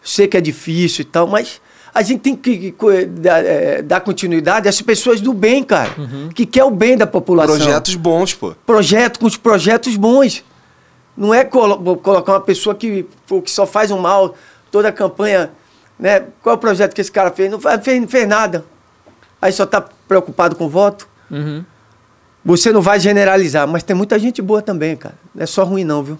sei que é difícil e tal, mas a gente tem que dar, é, dar continuidade às pessoas do bem, cara, que quer o bem da população. Projetos bons, pô. Projeto com os projetos bons. Não é colo- colocar uma pessoa que, que só faz um mal, toda a campanha, né? Qual é o projeto que esse cara fez? Não fez, não fez nada. Aí só tá preocupado com voto. Uhum. Você não vai generalizar, mas tem muita gente boa também, cara. Não é só ruim não, viu?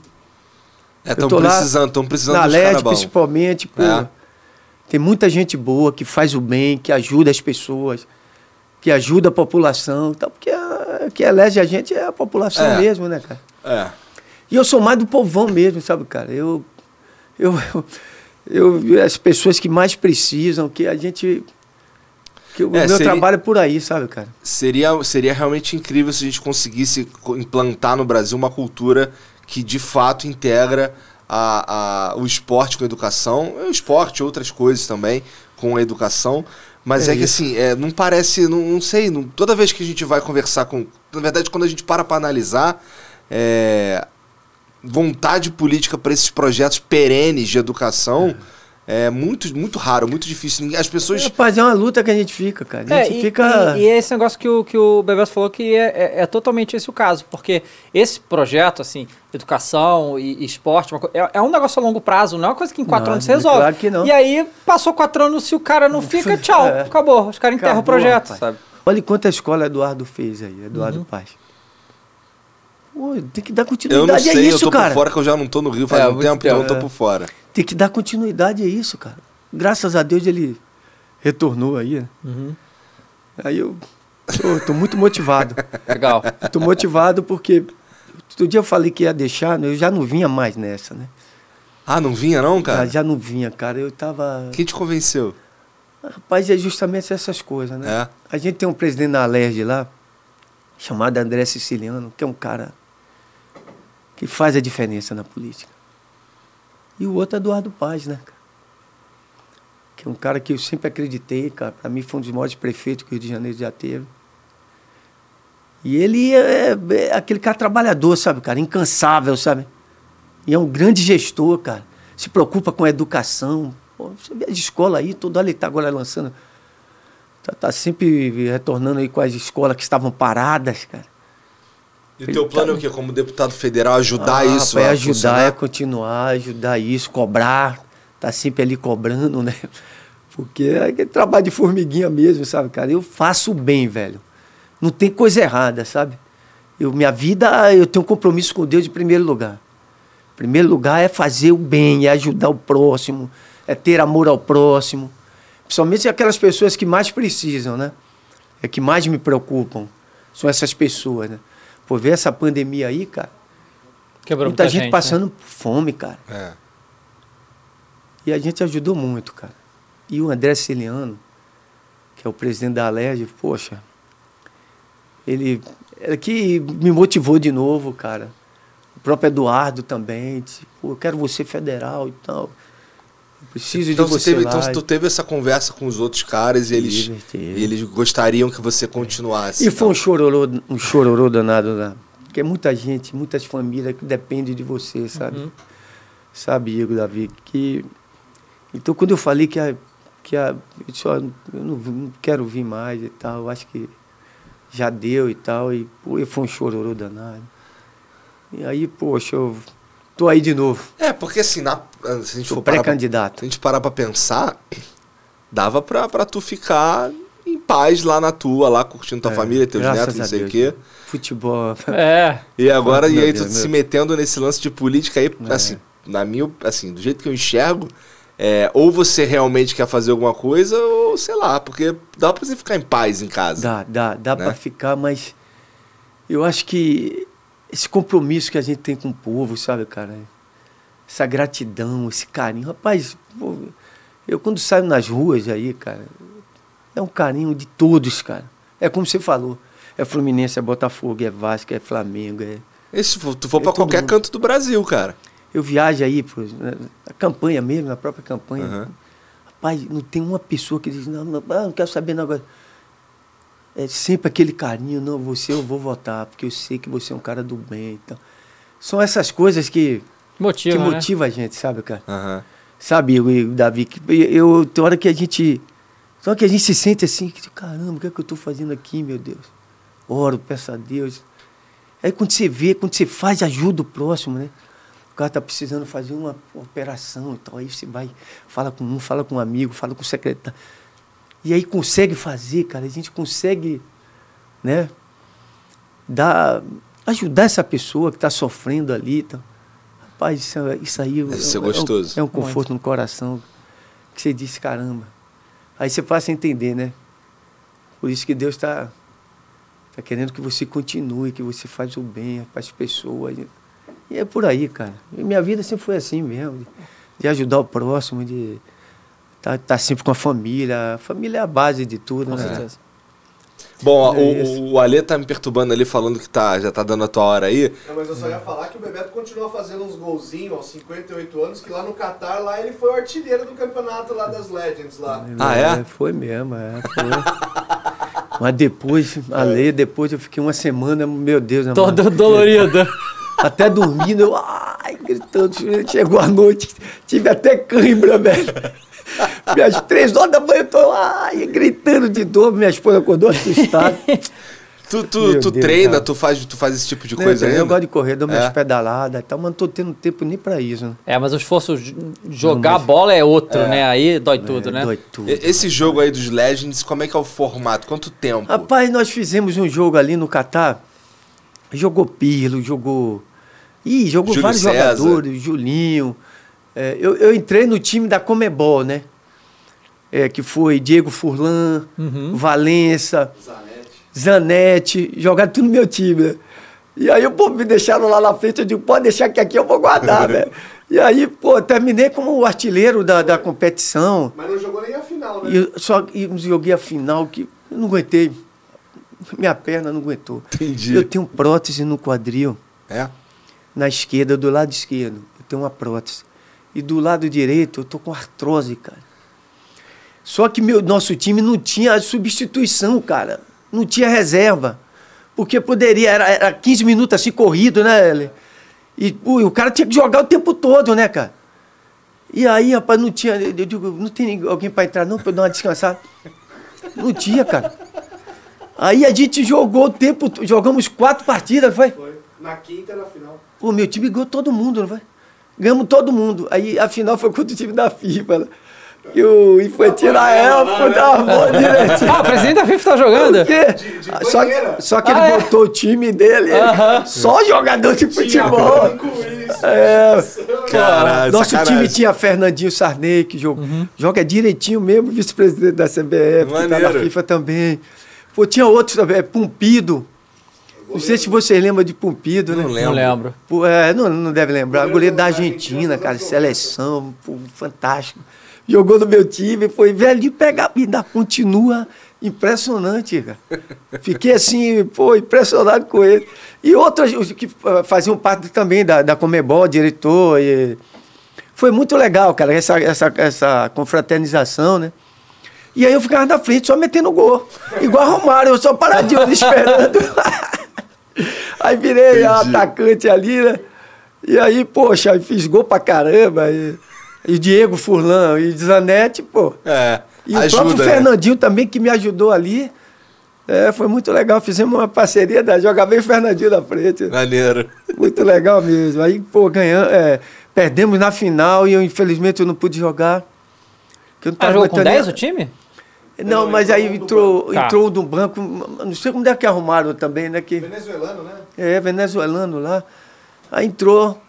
É, estão precisando, estão precisando Na LED, principalmente, pô. É. Tem muita gente boa que faz o bem, que ajuda as pessoas, que ajuda a população. Então, porque a, que elege a gente é a população É. mesmo, né, cara? É. E eu sou mais do povão mesmo, sabe, cara? Eu, eu, eu, eu- as pessoas que mais precisam, que a gente. Que o É, meu seria- trabalho é por aí, sabe, cara? Seria, seria realmente incrível se a gente conseguisse co- implantar no Brasil uma cultura que de fato integra a, a- o esporte com a educação, o esporte, outras coisas também com a educação. Mas é, É que assim, é, não parece, não, não sei, não- toda vez que a gente vai conversar com. Na verdade, quando a gente para para analisar, é, vontade política para esses projetos perenes de educação é, muito, muito raro, muito difícil. As pessoas. Rapaz, é uma luta que a gente fica, cara. A É, gente e, fica. e, e é esse negócio que o, que o Bebeto falou que é, é- é totalmente esse o caso, porque esse projeto, assim, educação e, e esporte, uma co- é, é um negócio a longo prazo, não é uma coisa que em quatro Não, anos você resolve. claro que não. E aí, passou quatro anos, se o cara não fica, tchau, É. acabou. Os caras enterram o projeto, rapaz. sabe? Olha quanta escola Eduardo fez aí, Eduardo Uhum. Paz. Pô, tem que dar Eu continuidade não a sei, eu isso, tô cara. por fora que eu já não tô no Rio faz É, um tempo, então eu tô é. por fora. Tem que dar continuidade a isso, cara. Graças a Deus ele retornou aí. Uhum. Aí eu tô, tô muito motivado. Legal. Eu tô motivado porque outro dia eu falei que ia deixar, né? eu já não vinha mais nessa, né? Ah, não vinha não, Já, cara? já não vinha, cara. Eu tava. Quem te convenceu? Rapaz, é justamente essas coisas, né? É. A gente tem um presidente da Alerj lá, chamado André Siciliano, que é um cara que faz a diferença na política. E o outro é Eduardo Paz, né? Que é um cara que eu sempre acreditei, cara. Para mim foi um dos maiores prefeitos que o Rio de Janeiro já teve. E ele é, é aquele cara trabalhador, sabe, cara? Incansável, sabe? E é um grande gestor, cara. Se preocupa com a educação. Pô, você vê as escolas aí, toda hora ele está agora lançando. Tá, tá sempre retornando aí com as escolas que estavam paradas, cara. E o teu plano é o quê? Como deputado federal, ajudar Ah, isso? a ajudar, funcionar? é continuar, ajudar isso, cobrar. Tá sempre ali cobrando, né? Porque é aquele trabalho de formiguinha mesmo, sabe, cara? Eu faço bem, velho. Não tem coisa errada, sabe? Eu, minha vida, eu tenho um compromisso com Deus em primeiro lugar. Primeiro lugar é fazer o bem, é ajudar o próximo, é ter amor ao próximo. Principalmente aquelas pessoas que mais precisam, né? É que mais me preocupam. São essas pessoas, né? Por ver essa pandemia aí, cara, Quebrou muita, muita, gente, né? passando fome, cara. É. E a gente ajudou muito, cara. E o André Celiano, que é o presidente da Alerj, poxa, ele é que me motivou de novo, cara. O próprio Eduardo também, disse, pô, eu quero você federal e tal. Preciso Então, de você você teve, lá. então tu teve essa conversa com os outros caras e eles, e eles gostariam que você continuasse. E foi um então. chororô, um chororô danado lá. Porque é muita gente, muitas famílias que dependem de você, sabe? Uhum. Sabe, Igor, Davi, que... Então, quando eu falei que a... Que a eu disse, ó, eu não, não quero vir mais e tal, eu acho que já deu e tal, e pô, foi um chororô danado. E aí, poxa, eu tô aí de novo, É, porque assim, na, se a gente sou for pra, pré-candidato. se a gente parar pra pensar, dava pra, pra tu ficar em paz lá na tua, lá curtindo tua É, família, teus netos, não sei o quê. Futebol... É. E agora, Meu e aí Deus, tu meu- se metendo nesse lance de política aí, É. assim, na minha, assim, do jeito que eu enxergo, é, ou você realmente quer fazer alguma coisa, ou sei lá, porque dá pra você ficar em paz em casa. Dá, dá, dá Né? para ficar, mas eu acho que esse compromisso que a gente tem com o povo, sabe, cara? Essa gratidão, esse carinho. Rapaz, pô, eu quando saio nas ruas aí, cara, é um carinho de todos, cara. É como você falou. É Fluminense, é Botafogo, é Vasco, é Flamengo. É... E se for- tu for É pra todo qualquer mundo. canto do Brasil, cara. Eu viajo aí, pô, na campanha mesmo, na própria campanha. Aham. Rapaz, não tem uma pessoa que diz, não, não, não quero saber agora. É sempre aquele carinho, não, você eu vou votar, porque eu sei que você é um cara do bem. Então. São essas coisas que, Motiva, que né? motiva a gente, sabe, cara? Aham. Sabe, eu, eu, Davi, que eu, tem hora que a gente. Hora que a gente se sente assim, que, caramba, o que é que eu estou fazendo aqui, meu Deus? Oro, peço a Deus. Aí quando você vê, quando você faz, ajuda o próximo, né? O cara tá precisando fazer uma operação e tal. Aí você vai, fala com um, fala com um amigo, fala com o secretário. E aí consegue fazer, cara. A gente consegue, né? Dar, ajudar essa pessoa que está sofrendo ali. Então. Rapaz, isso, isso aí ser é, um- gostoso. é um conforto no coração. Que você disse, caramba. Aí você passa a entender, né? Por isso que Deus está tá querendo que você continue, que você faz o bem para as pessoas. E é por aí, cara. E minha vida sempre foi assim mesmo. De, de ajudar o próximo, de tá, tá sempre com a família. A família é a base de tudo, Com né? certeza. Bom, É o, o Ale tá me perturbando ali, falando que tá, já tá dando a tua hora aí. Não, mas eu só ia falar que o Bebeto continua fazendo uns golzinhos aos 58 anos, que lá no Catar, lá ele foi o artilheiro do campeonato lá das Legends lá. Ah, é? Foi mesmo, é. Foi. Mas depois, a lei, depois eu fiquei uma semana, meu Deus, amado. Todo dolorido. Até dormindo, eu, ai, gritando. Chegou a noite, tive até cãibra, velho. Minhas três horas da manhã, eu tô ai, gritando de dor. Minha esposa acordou assustada. Tu, tu, tu Deus, treina, cara. tu faz, tu faz esse tipo de coisa eu, ainda? gosto de correr, dou minhas É. pedaladas e tal, mas não tô tendo tempo nem pra isso. Né? É, mas o esforço de jogar Não, mas- bola é outro, né? Aí dói tudo, É, né? Dói tudo. E- Esse jogo aí dos Legends, como é que é o formato? Quanto tempo? Rapaz, nós fizemos um jogo ali no Catar. Jogou Pirlo, jogou. Ih, jogou Júlio vários César. jogadores, Julinho. É, eu, eu entrei no time da Comebol, né? É, que foi Diego Furlan, Valença, Zanetti, jogaram tudo no meu time, né? E aí, pô, me deixaram lá na frente, eu digo, pode deixar que aqui eu vou guardar, velho. E aí, pô, terminei como artilheiro da, da competição. Mas não jogou nem a final, né? E só e joguei a final que eu não aguentei. Minha perna não aguentou. Entendi. Eu tenho prótese no quadril, É? na esquerda, do lado esquerdo. Eu tenho uma prótese. E do lado direito, eu tô com artrose, cara. Só que meu, nosso time não tinha substituição, cara. Não tinha reserva. Porque poderia, era, era 15 minutos assim corrido, né, Eli? E pô, o cara tinha que jogar o tempo todo, né, cara? E aí, rapaz, não tinha. Eu digo, não tem ninguém- alguém para entrar, não, para eu dar uma descansada. Não tinha, cara. Aí a gente jogou o tempo, jogamos quatro partidas, não foi? Foi. Na quinta, na final. Pô, meu time ganhou todo mundo, não foi? Ganhamos todo mundo. Aí a final foi contra o time da FIFA, né? E o Infantino na época dava bom direitinho. Ah, o presidente da FIFA tá jogando? Por quê? De- de Ah, só, que, só que ele Ah, é? botou o time dele, só jogador de futebol. É, Caralho, nosso sacanagem. time tinha Fernandinho Sarney, que joga, joga direitinho mesmo, vice-presidente da CBF, que tá na Maneiro. FIFA também. Pô, tinha outros também, Pumpido. Não sei se vocês lembram de Pumpido, né? Não lembro. Não lembro. Pô, é, não, não deve lembrar. Goleiro Goleiro da Argentina, cara, seleção, pô, fantástico. Jogou no meu time, foi velho pegar e ainda continua impressionante, cara. Fiquei assim, pô, impressionado com ele. E outros os que ah, faziam parte também da, da Comebol, diretor. E... Foi muito legal, cara, essa, essa, essa confraternização, né? E aí eu ficava na frente só metendo gol. Igual Romário, eu só paradinho ali esperando. Aí virei atacante ali, né? E aí, poxa, fiz gol pra caramba. E, e Diego Furlan e Zanetti, pô. É. E o ajuda, próprio né? Fernandinho também, que me ajudou ali. É, foi muito legal. Fizemos uma parceria da Joga Bem Fernandinho na frente. Maneiro. Muito legal mesmo. Aí, pô, ganhamos, é, perdemos na final e eu, infelizmente, eu não pude jogar. eu não Ah, jogou com aguentando 10 nem- o time? Não, Não, mas entrou aí do entrou. Tá. entrou do banco, não sei como é que arrumaram também, né? Que, Venezuelano, né? é, venezuelano lá. Aí entrou.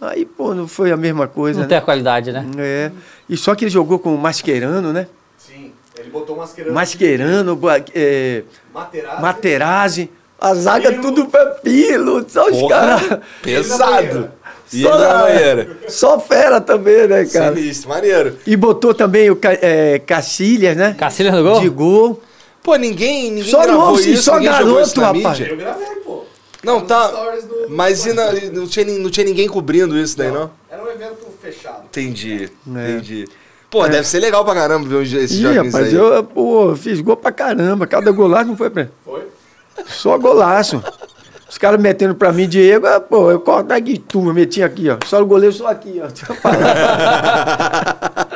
Aí, pô, não foi a mesma coisa, Não né? tem a qualidade, né? É. E só que ele jogou com o Mascherano, né? Sim. Ele botou masquerando. Mascherano, Boa- é, Materazzi. Materazzi, a zaga Pilo. tudo pepilo, só os caras. pesado. E ele Só, na banheira. só fera também, né, cara? Sinistro, maneiro. E botou também o é, Cacilhas, né? Cacilhas no gol? De gol. Pô, ninguém, ninguém Só gravou novo, isso, só isso garoto, na rapaz. mídia. Eu gravei, pô. Não, tá. stories do- Mas e na- não, tinha, não tinha ninguém cobrindo isso daí, não? Era um evento fechado. Entendi, É. entendi. Pô, deve ser legal pra caramba ver uns- esses Ih, joguinhos rapaz, aí. eu pô, fiz gol pra caramba. Cada golaço não foi pra. Foi? Só golaço. Os caras metendo pra mim, Diego, ah, pô, eu corto aqui tu, eu meti aqui, ó. Só o goleiro só aqui, ó. Deixa eu falar.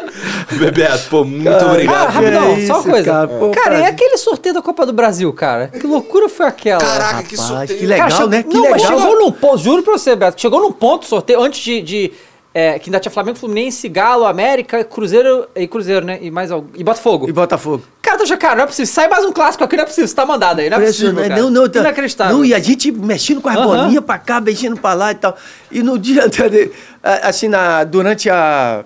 Bebeto, pô, muito Cara, Ah, obrigado. rapidão, que só uma coisa. cara, pô, Cara, e prazer. aquele sorteio da Copa do Brasil, cara? Que loucura foi aquela? Caraca, que Rapaz, sorteio. que legal, Cara, né? Que não, mas legal. chegou num ponto, juro pra você, Beto, chegou num ponto o sorteio, antes de, de, É, que ainda tinha Flamengo, Fluminense, Galo, América, Cruzeiro e Cruzeiro, né? E mais algum. E Botafogo. E Botafogo. Cara, acha, cara, não é possível. Sai mais um clássico aqui, não é possível. Você tá mandado aí, não é possível. Impressionante. Cara. Não, não, tá- Inacreditável. Não, e a gente mexendo com as Aham. bolinhas pra cá, mexendo pra lá e tal. E no dia, de- assim, na, durante a,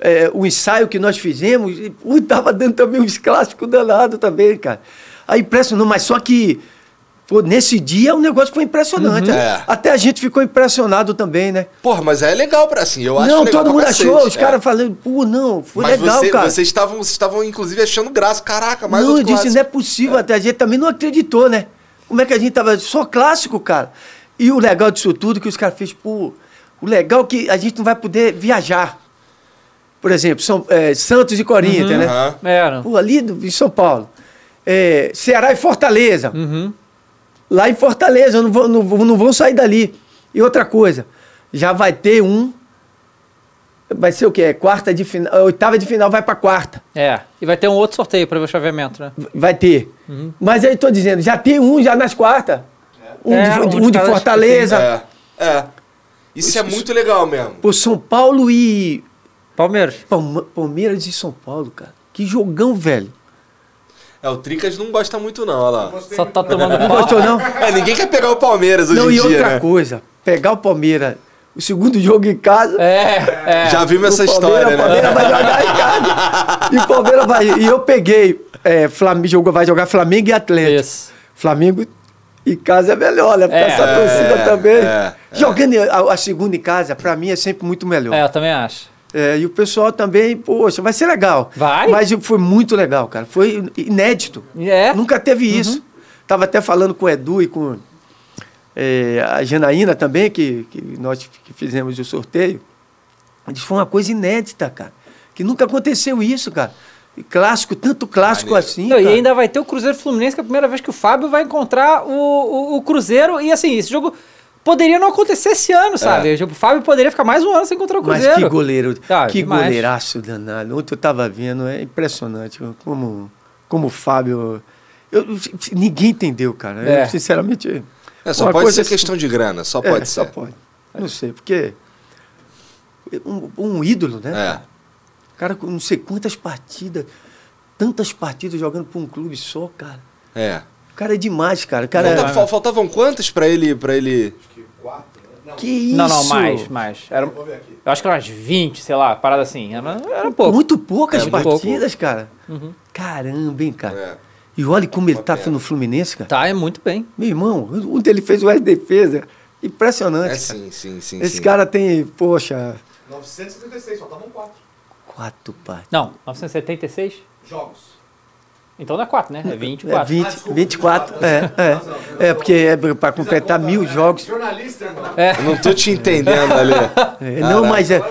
é, o ensaio que nós fizemos, e, ui, tava dando também uns clássicos danados também, cara. Aí impressionou, mas só que pô, nesse dia o negócio foi impressionante. Uhum. É. Até a gente ficou impressionado também, né? Porra, mas é legal pra assim, eu acho não, legal todo mundo cacete. achou, os É. caras falando, pô, não, foi Mas legal, você- cara. vocês estavam, vocês estavam, inclusive, achando graça. Caraca, mais não, eu disse, clássico. não é possível, até a gente também não acreditou, né? Como é que a gente tava só clássico, cara? E o legal disso tudo que os caras fez, pô, o legal é que a gente não vai poder viajar. Por exemplo, São, é, Santos e Corinthians, né? Aham. Era. Pô, ali do, em São Paulo. É, Ceará e Fortaleza. Uhum. Lá em Fortaleza, eu não vou, não, vou, não vou sair dali. E outra coisa, já vai ter um. Vai ser o quê? Quarta de final. Oitava de final vai pra quarta. É. E vai ter um outro sorteio pra ver o chaveamento, né? Vai ter. Mas aí tô dizendo, já tem um já nas quartas. Um, É, de, um um de Fortaleza. É, é. Isso é muito legal mesmo. Pô, São Paulo e Palmeiras. Palmeiras e São Paulo, cara. Que jogão, velho. É, o Tricas não gosta muito não, olha lá. Só tá tomando Não gostou, não? É, ninguém quer pegar o Palmeiras hoje não, em e dia, outra né? coisa, pegar o Palmeiras, o segundo jogo em casa. É, é. Já vimos essa história, o Palmeiras né? vai jogar em casa. E o Palmeiras vai. E eu peguei. É, Flamengo, jogou- vai jogar Flamengo e Atlético. Isso. Flamengo em casa é melhor, né? Porque É. essa torcida É, também. é, Jogando a, a segunda em casa, pra mim, é sempre muito melhor. É, eu também acho. É, e o pessoal também, poxa, vai ser legal. Vai? Mas foi muito legal, cara. Foi inédito. É. Nunca teve isso. Tava até falando com o Edu e com é, a Janaína também, que, que nós que fizemos o sorteio. Eles foi uma coisa inédita, cara. Que nunca aconteceu isso, cara. E clássico, tanto clássico Maneiro. assim. Não, e ainda vai ter o Cruzeiro Fluminense, que é a primeira vez que o Fábio vai encontrar o, o, o Cruzeiro. E assim, esse jogo poderia não acontecer esse ano, sabe? O Fábio poderia ficar mais um ano sem encontrar o Mas Cruzeiro. que goleiro, Ah, que demais. goleiraço danado. Ontem eu tava vendo, é impressionante como, como o Fábio. eu- ninguém entendeu, cara. Eu, É. sinceramente. É, só pode ser assim- questão de grana, só É, pode Só ser. pode. Não sei, porque. Um, um ídolo, né? É. O cara com não sei quantas partidas, tantas partidas jogando pra um clube só, cara. É. O cara é demais, cara. O cara Falta- é... fal- faltavam quantas pra ele, pra ele... Que isso? Não, não, mais, mais. Era, eu acho que era umas 20, sei lá, parada assim. Era, era pouco. Muito poucas É, muito pouco. partidas, cara. Caramba, hein, cara. É. E olha como ele Uma tá pena. no Fluminense, cara. Tá, é muito bem. Meu irmão, onde ele fez o defesa, impressionante. É cara. sim, sim, sim. Esse sim. cara tem, poxa, 936, faltavam 4 quatro partidas. Não, 976? jogos. Então é 4, né? É É 24. 20, Ah, desculpa, 24, 24, é, é. É, porque é para completar mil jogos. Jornalista, irmão. É. Não tô te entendendo ali. É, não, mas é.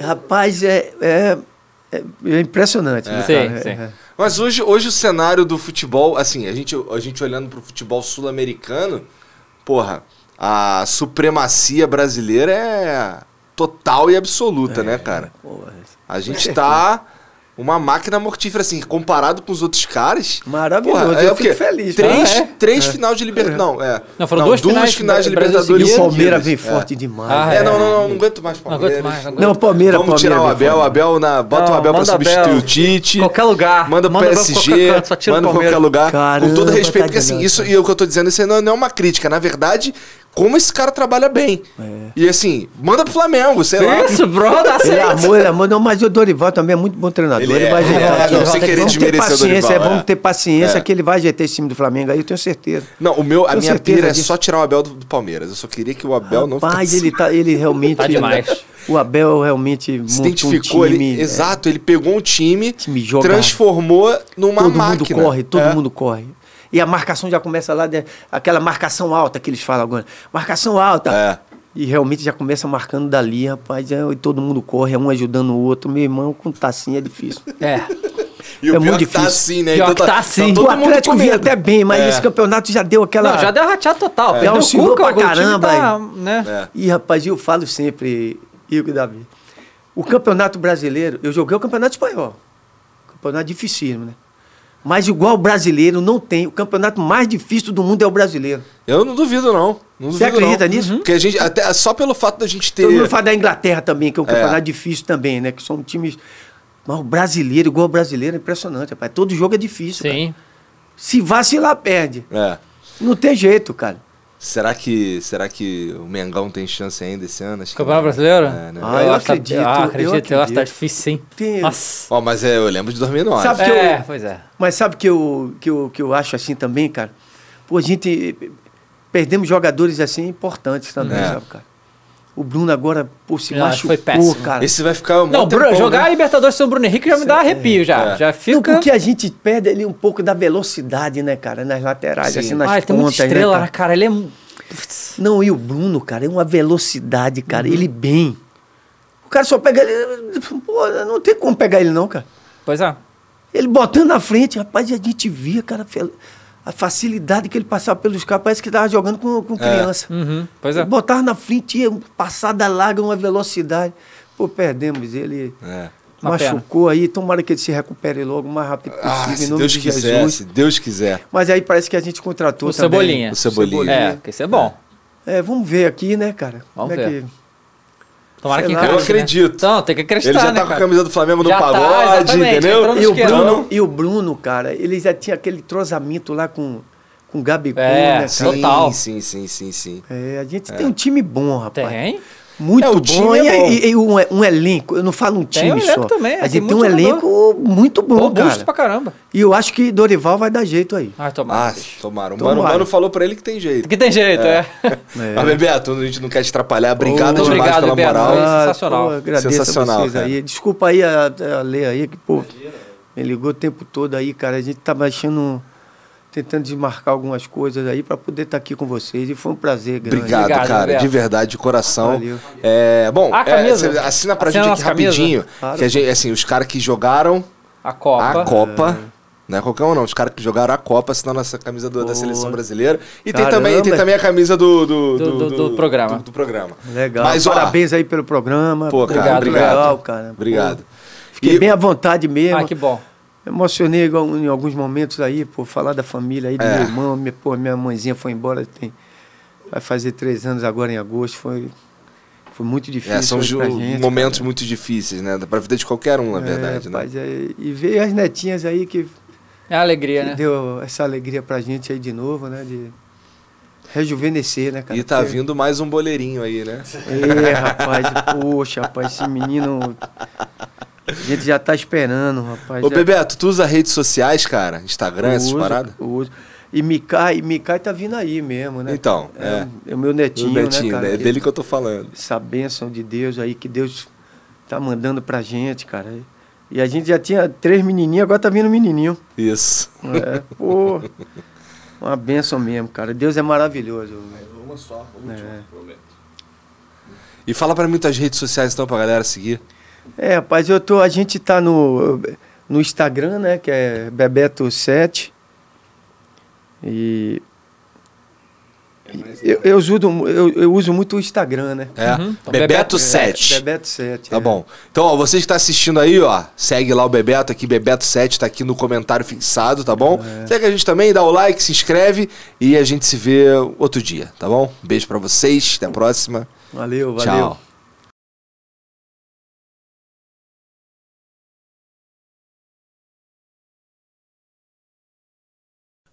Rapaz, é, é, é, é impressionante. né, Sim, sim. É, é. Mas hoje, hoje o cenário do futebol, assim, a gente, a gente olhando pro futebol sul-americano, porra, a supremacia brasileira é total e absoluta, né, cara? Porra, A gente tá uma máquina mortífera, assim, comparado com os outros caras. Maravilhoso, Porra, eu é o quê? fico feliz. Três, Ah, é? três final de Libertadores. Não, é. Não, foram duas finais de da- Brasil Libertadores. E o. Palmeiras vem seguidas. forte demais. Ah, né? É, não, não, não, não aguento mais Não Palmeiras. aguento mais, não aguento Não, Palmeiras, Vamos tirar o Palmeiras Abel, o forte. Abel na, bota o Não, Abel pra substituir Abel. o Tite. Qualquer lugar. Manda pro Abel PSG, qualquer canto, só tira o manda pra qualquer Palmeiras. lugar. Caramba, com todo respeito, tá porque assim, isso e o que eu tô dizendo, isso não não é uma crítica. Na verdade, como esse cara trabalha bem. E assim, manda pro Flamengo, sei lá. Isso, bro, dá Ele é certo. amor, ele é amor. Não, mas o Dorival também é muito bom treinador. Ele Ele, é, vai ele ajeitar. é, não, sem querer vamos ter desmerecer o paciência, Dorival, é, vamos é. ter paciência É. que ele vai ajeitar esse time do Flamengo aí, eu tenho certeza. Não, o meu, a minha certeza pira é só tirar o Abel do, do Palmeiras. Eu só queria que o Abel não Rapaz, ficasse... ele, tá, ele realmente. Tá demais. O Abel realmente se identificou um ele. time. é, Exato, ele pegou um time, time transformou numa todo máquina. mundo corre, todo É. mundo corre. E a marcação já começa lá, de- aquela marcação alta que eles falam agora. Marcação alta. É. E realmente já começa marcando dali, rapaz. É, e todo mundo corre, é um ajudando o outro. Meu irmão, com tacinha é difícil. É. E o É muito que tá difícil. assim, né? Pior que tá assim. todo o Atlético vinha até bem, mas É. esse campeonato já deu aquela. Não, já deu rateado total. É, Perdeu o oscilou Cuca, pra o caramba, Tá, né? É. E, rapaz, eu falo sempre, Igor e Davi. O campeonato brasileiro, eu joguei o campeonato espanhol. Campeonato dificílimo, né? Mas igual o brasileiro não tem. O campeonato mais difícil do mundo é o brasileiro. Eu não duvido, não. não Você duvido, acredita não. nisso? Porque a gente, até, só pelo fato da gente ter. Todo mundo fala da Inglaterra também, que é um É. campeonato difícil também, né? Que são times. Mas o brasileiro, igual o brasileiro, é impressionante, rapaz. Todo jogo é difícil. cara. Sim. Se vacilar, perde. É. Não tem jeito, cara. Será que, será que o Mengão tem chance ainda esse ano? Acho Campeonato brasileiro? É, né? Ah, eu acho que tá- acredito, Ah, eu acredito. Eu acho que tá acredito. difícil, sim. Tem- Nossa. Ó, mas é, eu lembro de 2009. Sabe que eu- É, pois é. Mas sabe que eu, que eu, que eu acho assim também, cara? Pô, a gente perdemos jogadores assim importantes também, É. sabe, cara? O Bruno agora, pô, se acho que foi machucou, péssimo. cara. Esse vai ficar um Não, Bruno, tempão, jogar a né? Libertadores sem o Bruno Henrique já me dá arrepio, já. É. Já Não, fica... porque a gente perde ali um pouco da velocidade, né, cara? Nas laterais, Sim. assim, nas Ah, ele tem muita pontas, estrela, né, né, cara? cara? Ele é... Putz. Não, e o Bruno, cara, é uma velocidade, cara. Uhum. Ele bem. O cara só pega ele. Pô, não tem como pegar ele, não, cara. Pois é. Ele botando na frente, rapaz, a gente via, cara, fe- a facilidade que ele passava pelos caras, parece que tava jogando com, com criança. Uhum, pois é. Ele botava na frente, ia passada larga, uma velocidade. Pô, perdemos ele. É. Uma machucou aí, tomara que ele se recupere logo o mais rápido possível, Ah, em se nome Deus de quiser, Jesus. se Deus quiser. Mas aí parece que a gente contratou O também. Cebolinha. O Cebolinha. É, porque isso é bom. É, vamos ver aqui, né, cara? Vamos Como é ver. que- Tomara que encaixe, Eu acredito. Né? Então, tem que acreditar, Ele já né, tá com a camisa do Flamengo no Já tá, pagode, exatamente, entendeu? no E o. Bruno, e o Bruno, cara, ele já tinha aquele entrosamento lá com, com o Gabigol, É, né, Sim? Total. sim, sim, sim, sim. É, a gente tem um time bom, rapaz. Tem. Muito É, o bom. time é e, bom. e- e um, um elenco, eu não falo um Tem time um elenco só. também, a tem gente tem um muito elenco muito bom, Robusto cara. pra caramba. E eu acho que Dorival vai dar jeito aí. Ah, tomara. Ah, tomaram. O Tomara. mano, o mano falou pra ele que tem jeito. Que tem jeito, é. Mas, Bebeto, a gente não quer te atrapalhar. Obrigado Muito demais obrigado, pela Bebeto. moral. Sensacional. pô, agradeço Sensacional, a vocês cara. aí. Desculpa aí a, a Lê aí, que, pô, me ligou o tempo todo aí, cara. A gente tava achando, tentando desmarcar algumas coisas aí pra poder estar aqui com vocês. E foi um prazer grande. Obrigado, Obrigado, cara, de verdade, de coração. Valeu. É, bom, A é, assina pra Assina gente aqui rapidinho. Claro. Que a gente, assim, os caras que jogaram A Copa. a Copa. Não é qualquer um, não. Os caras que jogaram a Copa assinam a nossa camisa do- da seleção brasileira. E tem também, tem também a camisa do, do, Do- do- do programa. Do, do programa. Legal. Mas, ó, Parabéns aí pelo programa. Pô, cara, Obrigado, obrigado. Legal, cara. Obrigado. Pô, fiquei E- bem à vontade mesmo. Ah, que bom. Emocionei igual- em alguns momentos aí, por falar da família aí, do É. meu irmão. Minha, pô, minha mãezinha foi embora, tem, vai fazer três anos agora em agosto. Foi, foi muito difícil É, são hoje ju- pra gente. momentos cara. muito difíceis, né? Pra vida de qualquer um, na verdade, é, né? rapaz, é, e ver as netinhas aí que, É a alegria, que né? deu essa alegria pra gente aí de novo, né? De rejuvenescer, né, cara? E tá Porque- vindo mais um boleirinho aí, né? É, rapaz, poxa, rapaz, esse menino. A gente já tá esperando, rapaz. Ô, já- Bebeto, tu usa redes sociais, cara? Instagram, essas uso, paradas? uso. E Mikai, Mikai tá vindo aí mesmo, né? Então, é. é. É o meu netinho, O né, cara? né? É Que- dele que eu tô falando. Essa bênção de Deus aí, que Deus tá mandando pra gente, cara. E a gente já tinha três menininhos, agora tá vindo um menininho. Isso. É, pô, uma bênção mesmo, cara. Deus é maravilhoso. Uma só, a última, É. prometo. E fala pra mim tuas redes sociais então pra galera seguir. É, rapaz, eu tô, a gente tá no, no Instagram, né, que é Bebeto7. E eu, eu, uso, eu, eu uso muito o Instagram, né? É. Uhum. Bebeto Bebeto- 7. Bebeto7. Tá é. bom. Então, ó, você que tá assistindo aí, ó, segue lá o Bebeto aqui, Bebeto7, tá aqui no comentário fixado, tá bom? É. Segue a gente também, dá o like, se inscreve e a gente se vê outro dia, tá bom? Beijo pra vocês, até a próxima. Valeu, valeu. Tchau.